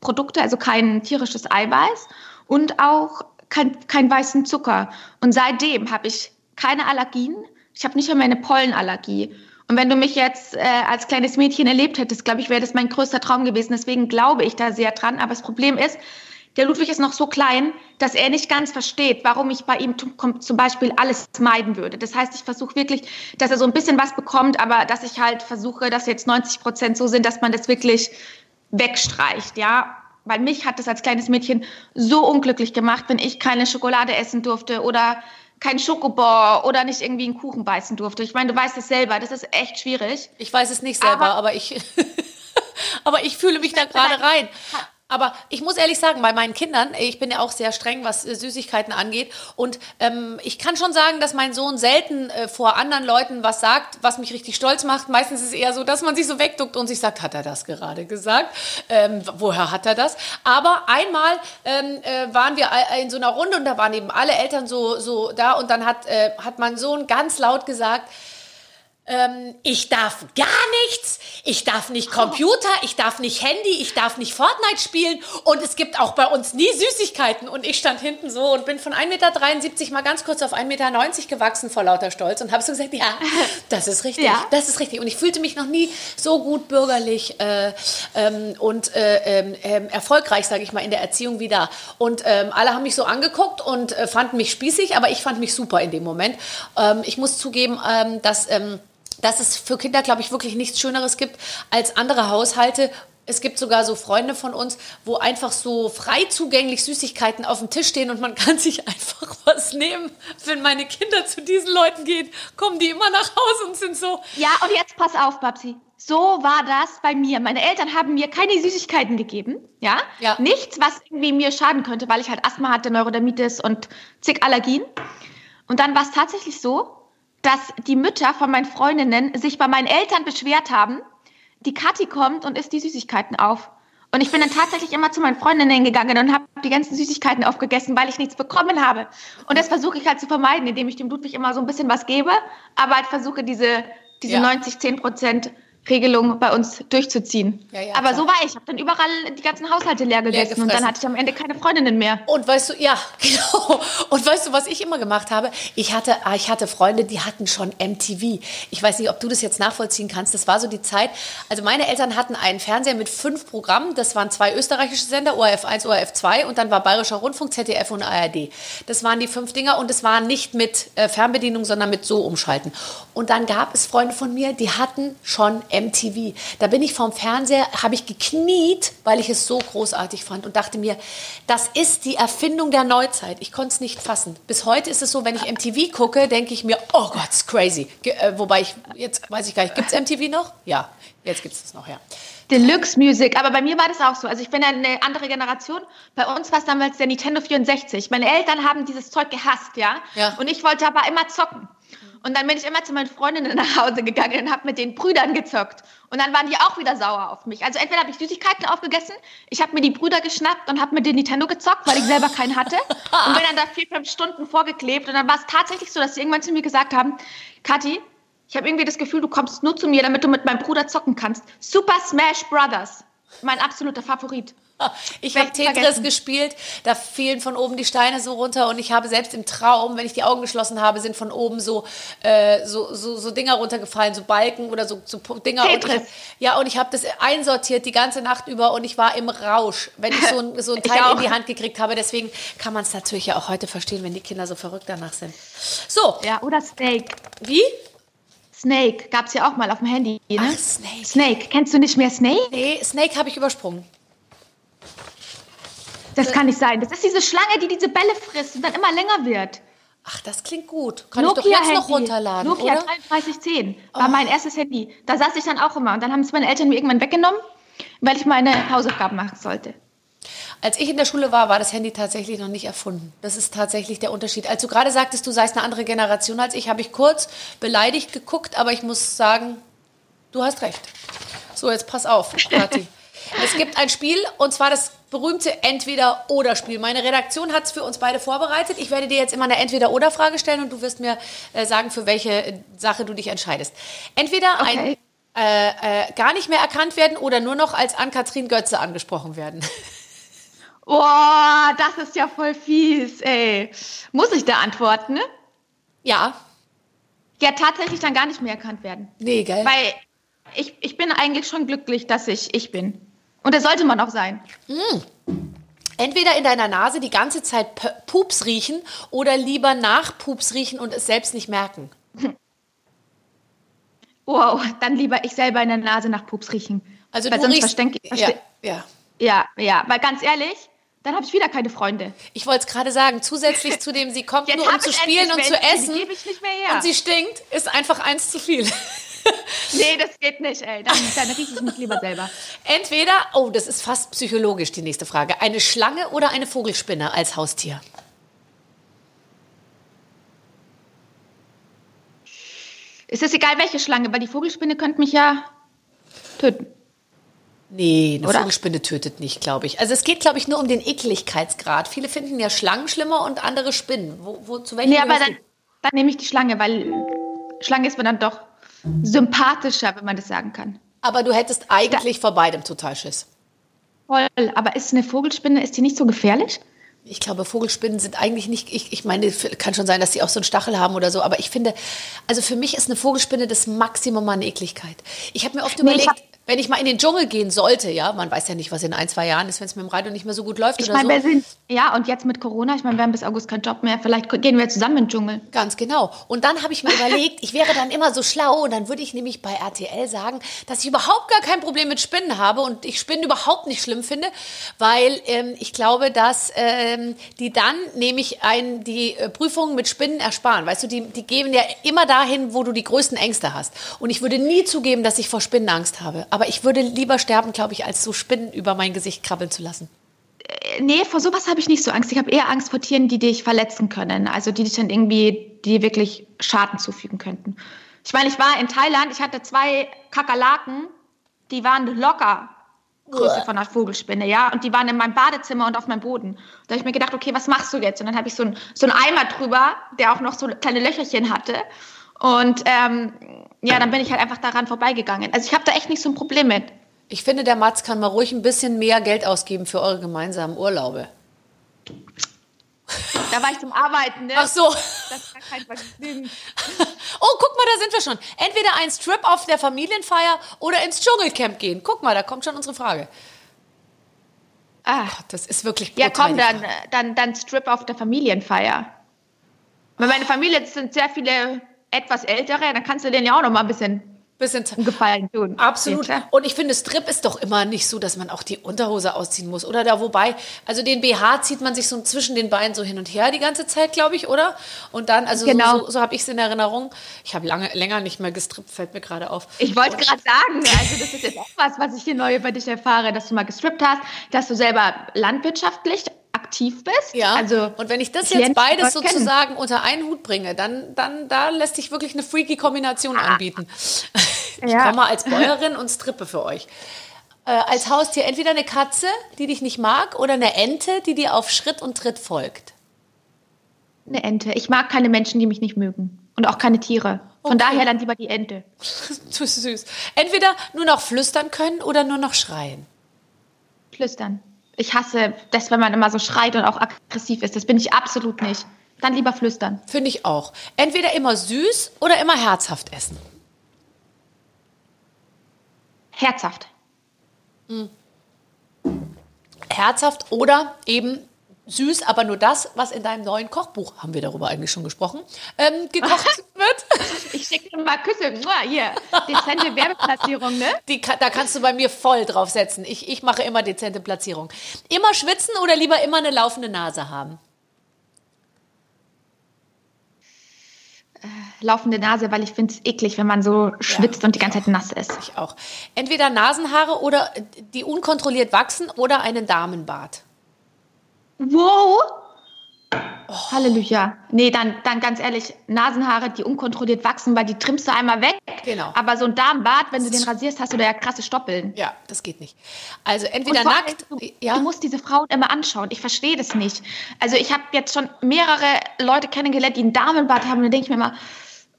Produkte, also kein tierisches Eiweiß und auch kein, kein weißen Zucker. Und seitdem habe ich keine Allergien. Ich habe nicht mehr eine Pollenallergie. Und wenn du mich jetzt äh, als kleines Mädchen erlebt hättest, glaube ich, wäre das mein größter Traum gewesen. Deswegen glaube ich da sehr dran. Aber das Problem ist, der Ludwig ist noch so klein, dass er nicht ganz versteht, warum ich bei ihm zum Beispiel alles meiden würde. Das heißt, ich versuche wirklich, dass er so ein bisschen was bekommt, aber dass ich halt versuche, dass jetzt 90 Prozent so sind, dass man das wirklich wegstreicht, ja. Weil mich hat das als kleines Mädchen so unglücklich gemacht, wenn ich keine Schokolade essen durfte oder kein Schokobon oder nicht irgendwie einen Kuchen beißen durfte. Ich meine, du weißt es selber, das ist echt schwierig. Ich weiß es nicht selber, aber, Aber- ich, [LAUGHS] aber ich fühle mich da gerade rein. Aber ich muss ehrlich sagen, bei meinen Kindern, ich bin ja auch sehr streng, was äh, Süßigkeiten angeht. Und ähm, ich kann schon sagen, dass mein Sohn selten äh, vor anderen Leuten was sagt, was mich richtig stolz macht. Meistens ist es eher so, dass man sich so wegduckt und sich sagt, hat er das gerade gesagt? Ähm, woher hat er das? Aber einmal ähm, äh, waren wir äh, in so einer Runde und da waren eben alle Eltern so, so da und dann hat, äh, hat mein Sohn ganz laut gesagt, ähm, ich darf gar nichts, ich darf nicht Computer, ich darf nicht Handy, ich darf nicht Fortnite spielen und es gibt auch bei uns nie Süßigkeiten. Und ich stand hinten so und bin von 1,73 Meter mal ganz kurz auf 1,90 Meter gewachsen vor lauter Stolz und habe so gesagt, ja, das ist richtig, Ja. das ist richtig. Und ich fühlte mich noch nie so gut bürgerlich äh, ähm, und äh, ähm, ähm, erfolgreich, sage ich mal, in der Erziehung wie da. Und ähm, alle haben mich so angeguckt und äh, fanden mich spießig, aber ich fand mich super in dem Moment. Ähm, ich muss zugeben, dass... Dass es für Kinder, glaube ich, wirklich nichts Schöneres gibt als andere Haushalte. Es gibt sogar so Freunde von uns, wo einfach so frei zugänglich Süßigkeiten auf dem Tisch stehen und man [LAUGHS] kann sich einfach was nehmen. Wenn meine Kinder zu diesen Leuten gehen, kommen die immer nach Hause und sind so, Ja, und jetzt pass auf, Babsi. So war das bei mir. Meine Eltern haben mir keine Süßigkeiten gegeben, ja? Ja. Nichts, was irgendwie mir schaden könnte, weil ich halt Asthma hatte, Neurodermitis und zig Allergien. Und dann war es tatsächlich so, dass die Mütter von meinen Freundinnen sich bei meinen Eltern beschwert haben, die Kathi kommt und isst die Süßigkeiten auf. Und ich bin dann tatsächlich immer zu meinen Freundinnen gegangen und habe die ganzen Süßigkeiten aufgegessen, weil ich nichts bekommen habe. Und das versuche ich halt zu vermeiden, indem ich dem Ludwig immer so ein bisschen was gebe, aber halt versuche diese, diese Ja. 90, 10 Prozent Regelung bei uns durchzuziehen. Ja, ja, Aber klar. so war ich. Ich habe dann überall die ganzen Haushalte leer gegessen und dann hatte ich am Ende keine Freundinnen mehr. Und weißt du, ja, [LAUGHS] genau. Und weißt du, was ich immer gemacht habe? Ich hatte, ah, ich hatte Freunde, die hatten schon MTV. Ich weiß nicht, ob du das jetzt nachvollziehen kannst. Das war so die Zeit. Also meine Eltern hatten einen Fernseher mit fünf Programmen. Das waren zwei österreichische Sender, ORF 1, ORF 2 und dann war Bayerischer Rundfunk, ZDF und ARD. Das waren die fünf Dinger und es war nicht mit äh, Fernbedienung, sondern mit so umschalten. Und dann gab es Freunde von mir, die hatten schon MTV. Da bin ich vorm Fernseher, habe ich gekniet, weil ich es so großartig fand und dachte mir, das ist die Erfindung der Neuzeit. Ich konnte es nicht fassen. Bis heute ist es so, wenn ich MTV gucke, denke ich mir, oh Gott, ist crazy. Ge äh, wobei ich, jetzt weiß ich gar nicht, gibt es MTV noch? Ja, jetzt gibt es das noch, ja. Deluxe Music, aber bei mir war das auch so. Also ich bin eine andere Generation. Bei uns war es damals der Nintendo 64. Meine Eltern haben dieses Zeug gehasst, ja. Ja. Und ich wollte aber immer zocken. Und dann bin ich immer zu meinen Freundinnen [LAUGHS] nach Hause gegangen und habe mit den Brüdern gezockt. Und dann waren die auch wieder sauer auf mich. Also entweder habe ich Süßigkeiten aufgegessen, ich habe mir die Brüder geschnappt und habe mit den Nintendo gezockt, weil ich selber keinen hatte. [LAUGHS] Und bin dann da vier, fünf Stunden vorgeklebt. Und dann war es tatsächlich so, dass sie irgendwann zu mir gesagt haben, Kathi, ich habe irgendwie das Gefühl, du kommst nur zu mir, damit du mit meinem Bruder zocken kannst. Super Smash Brothers. Mein absoluter Favorit. [LAUGHS] Ich habe Tetris vergessen. gespielt, da fielen von oben die Steine so runter und ich habe selbst im Traum, wenn ich die Augen geschlossen habe, sind von oben so, äh, so, so, so Dinger runtergefallen, so Balken oder so, so Dinger. Und ich Tetris. ja, und ich habe das einsortiert die ganze Nacht über und ich war im Rausch, wenn ich so ein, so [LAUGHS] ein Teil in die Hand gekriegt habe. Deswegen kann man es natürlich ja auch heute verstehen, wenn die Kinder so verrückt danach sind. So, Ja, oder Snake. wie? Snake gab es ja auch mal auf dem Handy. Ne? Ach, Snake. Snake. Kennst du nicht mehr Snake? Nee, Snake habe ich übersprungen. Das kann nicht sein. Das ist diese Schlange, die diese Bälle frisst und dann immer länger wird. Ach, das klingt gut. Kann ich doch jetzt noch runterladen, Nokia oder? 3310 war mein erstes Handy. Da saß ich dann auch immer. Und dann haben es meine Eltern mir irgendwann weggenommen, weil ich meine Hausaufgaben machen sollte. Als ich in der Schule war, war das Handy tatsächlich noch nicht erfunden. Das ist tatsächlich der Unterschied. Als du gerade sagtest, du seist eine andere Generation als ich, habe ich kurz beleidigt geguckt, aber ich muss sagen, du hast recht. So, jetzt pass auf, Kathi. [LAUGHS] es gibt ein Spiel und zwar das berühmte Entweder-Oder-Spiel. Meine Redaktion hat es für uns beide vorbereitet. Ich werde dir jetzt immer eine Entweder-Oder-Frage stellen und du wirst mir äh, sagen, für welche äh, Sache du dich entscheidest. Entweder ein Okay. äh, äh, gar nicht mehr erkannt werden oder nur noch als Ann-Kathrin Götze angesprochen werden. [LAUGHS] Boah, das ist ja voll fies, ey. Muss ich da antworten, ne? Ja, Ja, tatsächlich dann gar nicht mehr erkannt werden. nee, gell? Weil ich, ich bin eigentlich schon glücklich, dass ich ich bin. Und das sollte man auch sein. Entweder in deiner Nase die ganze Zeit Pups riechen oder lieber nach Pups riechen und es selbst nicht merken. [LAUGHS] Wow, dann lieber ich selber in der Nase nach Pups riechen. Also Weil du sonst riechst, verstenk- ja, ja. Ja, ja, weil ganz ehrlich, dann habe ich wieder keine Freunde. Ich wollte es gerade sagen, zusätzlich [LAUGHS] zu dem, sie kommt Jetzt nur um zu spielen und zu essen gebe ich nicht mehr her. und sie stinkt, ist einfach eins zu viel. [LAUGHS] [LAUGHS] Nee, das geht nicht, ey. Dann, dann rieche ich mich lieber selber. Entweder, oh, das ist fast psychologisch die nächste Frage, eine Schlange oder eine Vogelspinne als Haustier? Es ist egal, welche Schlange, weil die Vogelspinne könnte mich ja töten. Nee, eine Oder? Vogelspinne tötet nicht, glaube ich. Also es geht, glaube ich, nur um den Ekligkeitsgrad. Viele finden ja Schlangen schlimmer und andere Spinnen. Wo, wo, zu welchen Nee, aber dann, dann nehme ich die Schlange, weil Schlange ist mir dann doch sympathischer, wenn man das sagen kann. aber du hättest eigentlich vor beidem total Schiss. Voll. Aber ist eine Vogelspinne, ist die nicht so gefährlich? Ich glaube, Vogelspinnen sind eigentlich nicht, ich, ich meine, kann schon sein, dass die auch so einen Stachel haben oder so, aber ich finde, also für mich ist eine Vogelspinne das Maximum an Ekligkeit. Ich habe mir oft Nee, überlegt, wenn ich mal in den Dschungel gehen sollte, ja, man weiß ja nicht, was in ein, zwei Jahren ist, wenn es mit dem Radio nicht mehr so gut läuft Ich oder meine, so. wir sind, ja, und jetzt mit Corona, ich meine, wir haben bis August keinen Job mehr. Vielleicht gehen wir zusammen in den Dschungel. Ganz genau. Und dann habe ich mir überlegt, ich wäre dann immer so schlau und dann würde ich nämlich bei RTL sagen, dass ich überhaupt gar kein Problem mit Spinnen habe und ich Spinnen überhaupt nicht schlimm finde, weil ähm, ich glaube, dass ähm, die dann nämlich ein, die äh, Prüfungen mit Spinnen ersparen. Weißt du, die, die gehen ja immer dahin, wo du die größten Ängste hast. Und ich würde nie zugeben, dass ich vor Spinnen Angst habe. Aber ich würde lieber sterben, glaube ich, als so Spinnen über mein Gesicht krabbeln zu lassen. Äh, Nee, vor sowas habe ich nicht so Angst. Ich habe eher Angst vor Tieren, die dich verletzen können. Also die dich dann irgendwie, die wirklich Schaden zufügen könnten. Ich meine, ich war in Thailand, ich hatte zwei Kakerlaken, die waren locker Größe von einer Vogelspinne, ja. Und die waren in meinem Badezimmer und auf meinem Boden. Da habe ich mir gedacht, okay, was machst du jetzt? Und dann habe ich so ein, so einen Eimer drüber, der auch noch so kleine Löcherchen hatte. Und ähm, ja, dann bin ich halt einfach daran vorbeigegangen. Also ich habe da echt nicht so ein Problem mit. Ich finde, der Mats kann mal ruhig ein bisschen mehr Geld ausgeben für eure gemeinsamen Urlaube. Da war ich zum Arbeiten, ne? Ach so. Das gar kein Vergnügen. [LAUGHS] Oh, guck mal, da sind wir schon. Entweder ein Strip auf der Familienfeier oder ins Dschungelcamp gehen. Guck mal, da kommt schon unsere Frage. Ah, Gott, das ist wirklich ja, brutal, komm, die dann, äh, dann, dann Strip auf der Familienfeier. Weil meine Familie das sind sehr viele etwas ältere, dann kannst du denen ja auch noch mal ein bisschen Bisschen Gefallen tun. Absolut. Und ich finde, Strip ist doch immer nicht so, dass man auch die Unterhose ausziehen muss. Oder da, wobei, also den BH zieht man sich so zwischen den Beinen so hin und her die ganze Zeit, glaube ich, oder? Und dann, also Genau. so, so, so habe ich es in Erinnerung. Ich habe lange, länger nicht mehr gestrippt, fällt mir gerade auf. Ich wollte gerade sagen, also das ist jetzt auch was, was ich hier neu über dich erfahre, dass du mal gestrippt hast, dass du selber landwirtschaftlich aktiv bist. Ja, Also und wenn ich das ich jetzt beides sozusagen unter einen Hut bringe, dann, dann da lässt sich wirklich eine freaky Kombination anbieten. [LAUGHS] Ich Ja. komme als Bäuerin und strippe für euch. Äh, als Haustier entweder eine Katze, die dich nicht mag, oder eine Ente, die dir auf Schritt und Tritt folgt. eine Ente. Ich mag keine Menschen, die mich nicht mögen und auch keine Tiere. Von Okay. daher dann lieber die Ente. [LAUGHS] Zu süß. Entweder nur noch flüstern können oder nur noch schreien. Flüstern. Ich hasse das, wenn man immer so schreit und auch aggressiv ist. Das bin ich absolut nicht. Dann lieber flüstern. Finde ich auch. Entweder immer süß oder immer herzhaft essen. Herzhaft. Herzhaft oder eben süß, aber nur das, was in deinem neuen Kochbuch, haben wir darüber eigentlich schon gesprochen, ähm, gekocht [LAUGHS] wird. Ich schicke dir mal Küsse. Hier, dezente Werbeplatzierung, ne? Die, da kannst du bei mir voll drauf setzen. Ich, ich mache immer dezente Platzierung. Immer schwitzen oder lieber immer eine laufende Nase haben? Laufende Nase, weil ich finde es eklig, wenn man so schwitzt und die ganze Zeit nass ist. Ich auch. Entweder Nasenhaare oder die unkontrolliert wachsen oder einen Damenbart. Wow! Halleluja. Nee, dann, dann ganz ehrlich, Nasenhaare, die unkontrolliert wachsen, weil die trimmst du einmal weg. Genau. Aber so ein Darmbart, wenn du den rasierst, hast du da ja krasse Stoppeln. Ja, das geht nicht. Also entweder nackt. du, ja. du musst diese Frauen immer anschauen. Ich verstehe das nicht. Also ich habe jetzt schon mehrere Leute kennengelernt, die einen Damenbart haben. Und da denke ich mir immer,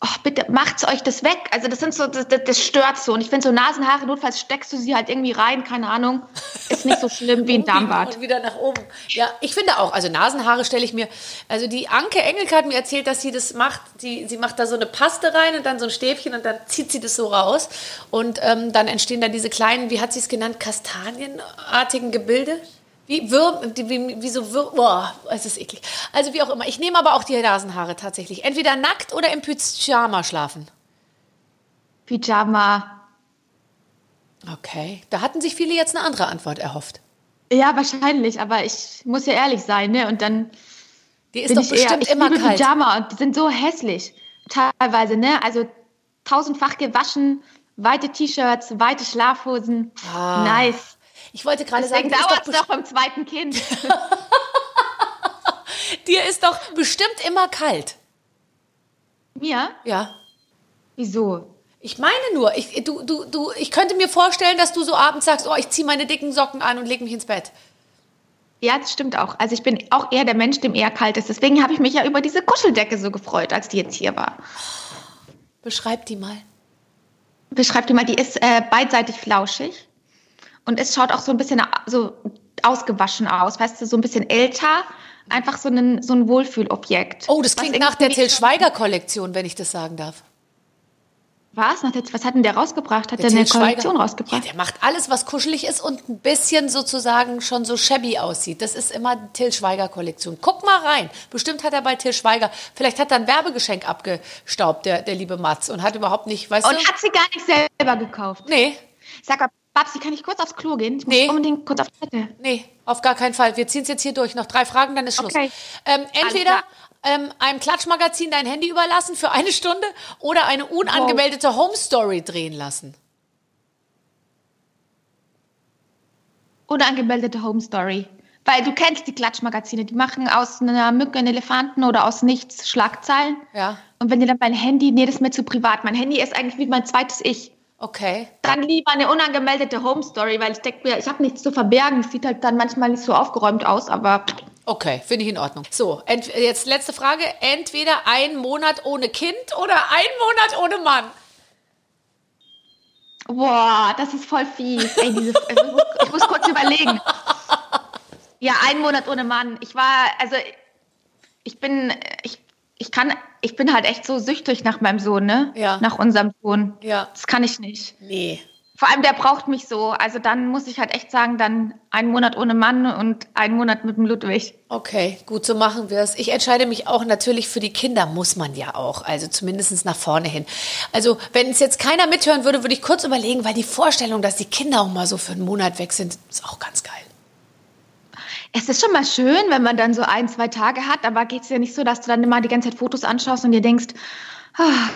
oh, bitte macht's euch das weg. Also das sind so, das, das, stört so. Und ich finde so Nasenhaare, notfalls steckst du sie halt irgendwie rein, keine Ahnung. Ist nicht so schlimm wie ein [LAUGHS] Darmbart. Und wieder nach oben. Ja, ich finde auch, also Nasenhaare stelle ich mir, also die Anke Engelke hat mir erzählt, dass sie das macht, die, sie macht da so eine Paste rein und dann so ein Stäbchen und dann zieht sie das so raus und ähm, dann entstehen da diese kleinen, wie hat sie es genannt, kastanienartigen Gebilde. Wie Würm, die- wie, wie so Würm, boah, es ist eklig. Also wie auch immer. Ich nehme aber auch die Nasenhaare tatsächlich. Entweder nackt oder im Pyjama schlafen. Pyjama. Okay. Da hatten sich viele jetzt eine andere Antwort erhofft. Ja, wahrscheinlich, aber ich muss ja ehrlich sein, ne? Und dann Die ist doch eher, bestimmt ich immer liebe kalt. Pyjama und die sind so hässlich. Teilweise, ne? Also tausendfach gewaschen, weite T-Shirts, weite Schlafhosen. Nice. Ich wollte gerade sagen, dauert doch es doch beim zweiten Kind. [LAUGHS] Dir ist doch bestimmt immer kalt. Mir? Ja. Wieso? Ich meine nur, ich, du, du, du, ich könnte mir vorstellen, dass du so abends sagst, oh, ich ziehe meine dicken Socken an und lege mich ins Bett. Ja, das stimmt auch. Also ich bin auch eher der Mensch, dem eher kalt ist. Deswegen habe ich mich ja über diese Kuscheldecke so gefreut, als die jetzt hier war. Beschreib die mal. Beschreib die mal, die ist äh, beidseitig flauschig und es schaut auch so ein bisschen so ausgewaschen aus, weißt du, so ein bisschen älter. Einfach so ein, so ein Wohlfühlobjekt. Oh, das klingt nach der Till Schweiger-Kollektion, wenn ich das sagen darf. Was? Was hat denn der rausgebracht? Hat Der der, eine Schweiger- Kollektion Ja, rausgebracht? der macht alles, was kuschelig ist und ein bisschen sozusagen schon so shabby aussieht. Das ist immer die Till Schweiger-Kollektion. Guck mal rein. Bestimmt hat er bei Till Schweiger, vielleicht hat er ein Werbegeschenk abgestaubt, der, der liebe Matz, und hat überhaupt nicht, weißt Und du? hat sie gar nicht selber gekauft. Nee, Sag mal, Babsi, kann ich kurz aufs Klo gehen? Ich muss Nee. unbedingt kurz auf Toilette. Nee, auf gar keinen Fall. Wir ziehen es jetzt hier durch. Noch drei Fragen, dann ist Schluss. Okay. Ähm, entweder ähm, einem Klatschmagazin dein Handy überlassen für eine Stunde oder eine unangemeldete Home Story drehen lassen. Unangemeldete Home Story. Weil du kennst die Klatschmagazine, die machen aus einer Mücke einen Elefanten oder aus nichts Schlagzeilen. Ja. Und wenn dir dann mein Handy, nee, das ist mir zu privat. Mein Handy ist eigentlich wie mein zweites Ich. Okay. Dann lieber eine unangemeldete Home Story, weil ich denke mir, ich habe nichts zu verbergen. Es sieht halt dann manchmal nicht so aufgeräumt aus, aber Okay, finde ich in Ordnung. So, jetzt letzte Frage. Entweder ein Monat ohne Kind oder ein Monat ohne Mann. Boah, das ist voll fies. Ey, diese, ich, muss, ich muss kurz überlegen. Ja, ein Monat ohne Mann. Ich war, also ich bin, ich, ich kann, ich bin halt echt so süchtig nach meinem Sohn, ne? Ja. Nach unserem Sohn. Ja. Das kann ich nicht. Nee. Vor allem, der braucht mich so. Also dann muss ich halt echt sagen, dann einen Monat ohne Mann und einen Monat mit dem Ludwig. Okay, gut, so machen wir es. Ich entscheide mich auch natürlich für die Kinder, muss man ja auch. Also zumindest nach vorne hin. Also wenn es jetzt keiner mithören würde, würde ich kurz überlegen, weil die Vorstellung, dass die Kinder auch mal so für einen Monat weg sind, ist auch ganz geil. Es ist schon mal schön, wenn man dann so ein, zwei Tage hat, aber geht es ja nicht so, dass du dann immer die ganze Zeit Fotos anschaust und dir denkst, ah,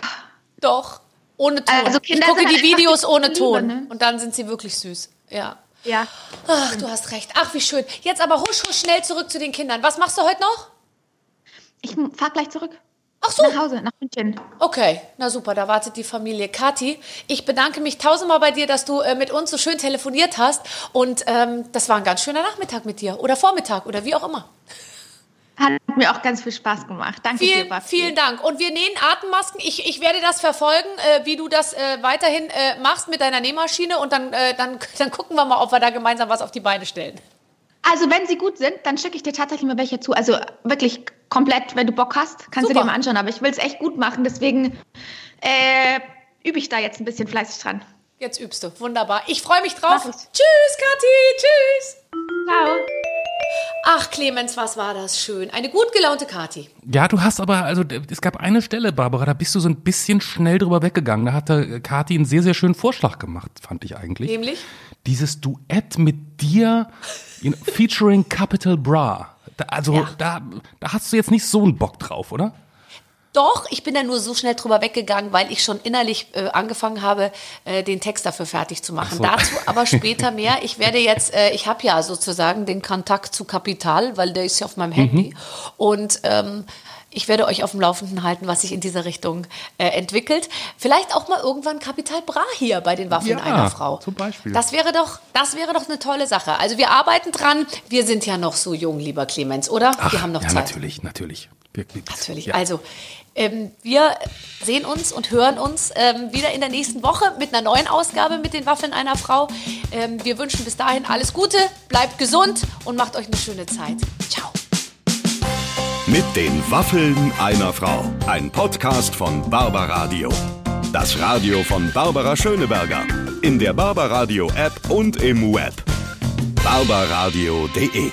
Doch, ohne Ton. Also Kinder ich gucke die Videos ohne Liebe, Ton ne? und dann sind sie wirklich süß. Ja. ja. Ach, du hast recht. Ach, wie schön. Jetzt aber husch, husch schnell zurück zu den Kindern. Was machst du heute noch? Ich fahr gleich zurück. Ach so. Nach Hause, nach München. Okay, na super, da wartet die Familie. Kathi, ich bedanke mich tausendmal bei dir, dass du äh, mit uns so schön telefoniert hast. Und ähm, das war ein ganz schöner Nachmittag mit dir. Oder Vormittag oder wie auch immer. Hat mir auch ganz viel Spaß gemacht. Danke dir, Vielen, Basti. vielen Dank. Und wir nähen Atemmasken. Ich, ich werde das verfolgen, äh, wie du das äh, weiterhin äh, machst mit deiner Nähmaschine. Und dann, äh, dann, dann gucken wir mal, ob wir da gemeinsam was auf die Beine stellen. Also wenn sie gut sind, dann schicke ich dir tatsächlich mal welche zu. Also wirklich komplett, wenn du Bock hast, kannst Super. du dir mal anschauen. Aber ich will es echt gut machen, deswegen äh, übe ich da jetzt ein bisschen fleißig dran. Jetzt übst du. Wunderbar. Ich freue mich drauf. Tschüss, Kathi. Tschüss. Ciao. Ach, Clemens, was war das schön. Eine gut gelaunte Kathi. Ja, du hast aber, also es gab eine Stelle, Barbara, da bist du so ein bisschen schnell drüber weggegangen. Da hatte Kathi einen sehr, sehr schönen Vorschlag gemacht, fand ich eigentlich. Nämlich? Dieses Duett mit dir in, featuring Capital Bra. Da, also Ja. da, da hast du jetzt nicht so einen Bock drauf, oder? Doch, ich bin da nur so schnell drüber weggegangen, weil ich schon innerlich äh, angefangen habe, äh, den Text dafür fertig zu machen. so. Dazu aber später mehr. Ich werde jetzt, äh, ich habe ja sozusagen den Kontakt zu Kapital, weil der ist ja auf meinem Handy. Und ähm, ich werde euch auf dem Laufenden halten, was sich in dieser Richtung äh, entwickelt. Vielleicht auch mal irgendwann Kapital Bra hier bei den Waffeln Ja, einer Frau. zum Beispiel. Das wäre doch, das wäre doch eine tolle Sache. Also wir arbeiten dran. Wir sind ja noch so jung, lieber Clemens, oder? wir haben noch ja, Zeit. natürlich, natürlich. Wirklich. Natürlich. Ja. Also, ähm, wir sehen uns und hören uns ähm, wieder in der nächsten Woche mit einer neuen Ausgabe mit den Waffeln einer Frau. Ähm, wir wünschen bis dahin alles Gute, bleibt gesund und macht euch eine schöne Zeit. Ciao. Mit den Waffeln einer Frau. Ein Podcast von Barbaradio. Das Radio von Barbara Schöneberger. In der Barbaradio App und im Web. barbaradio.de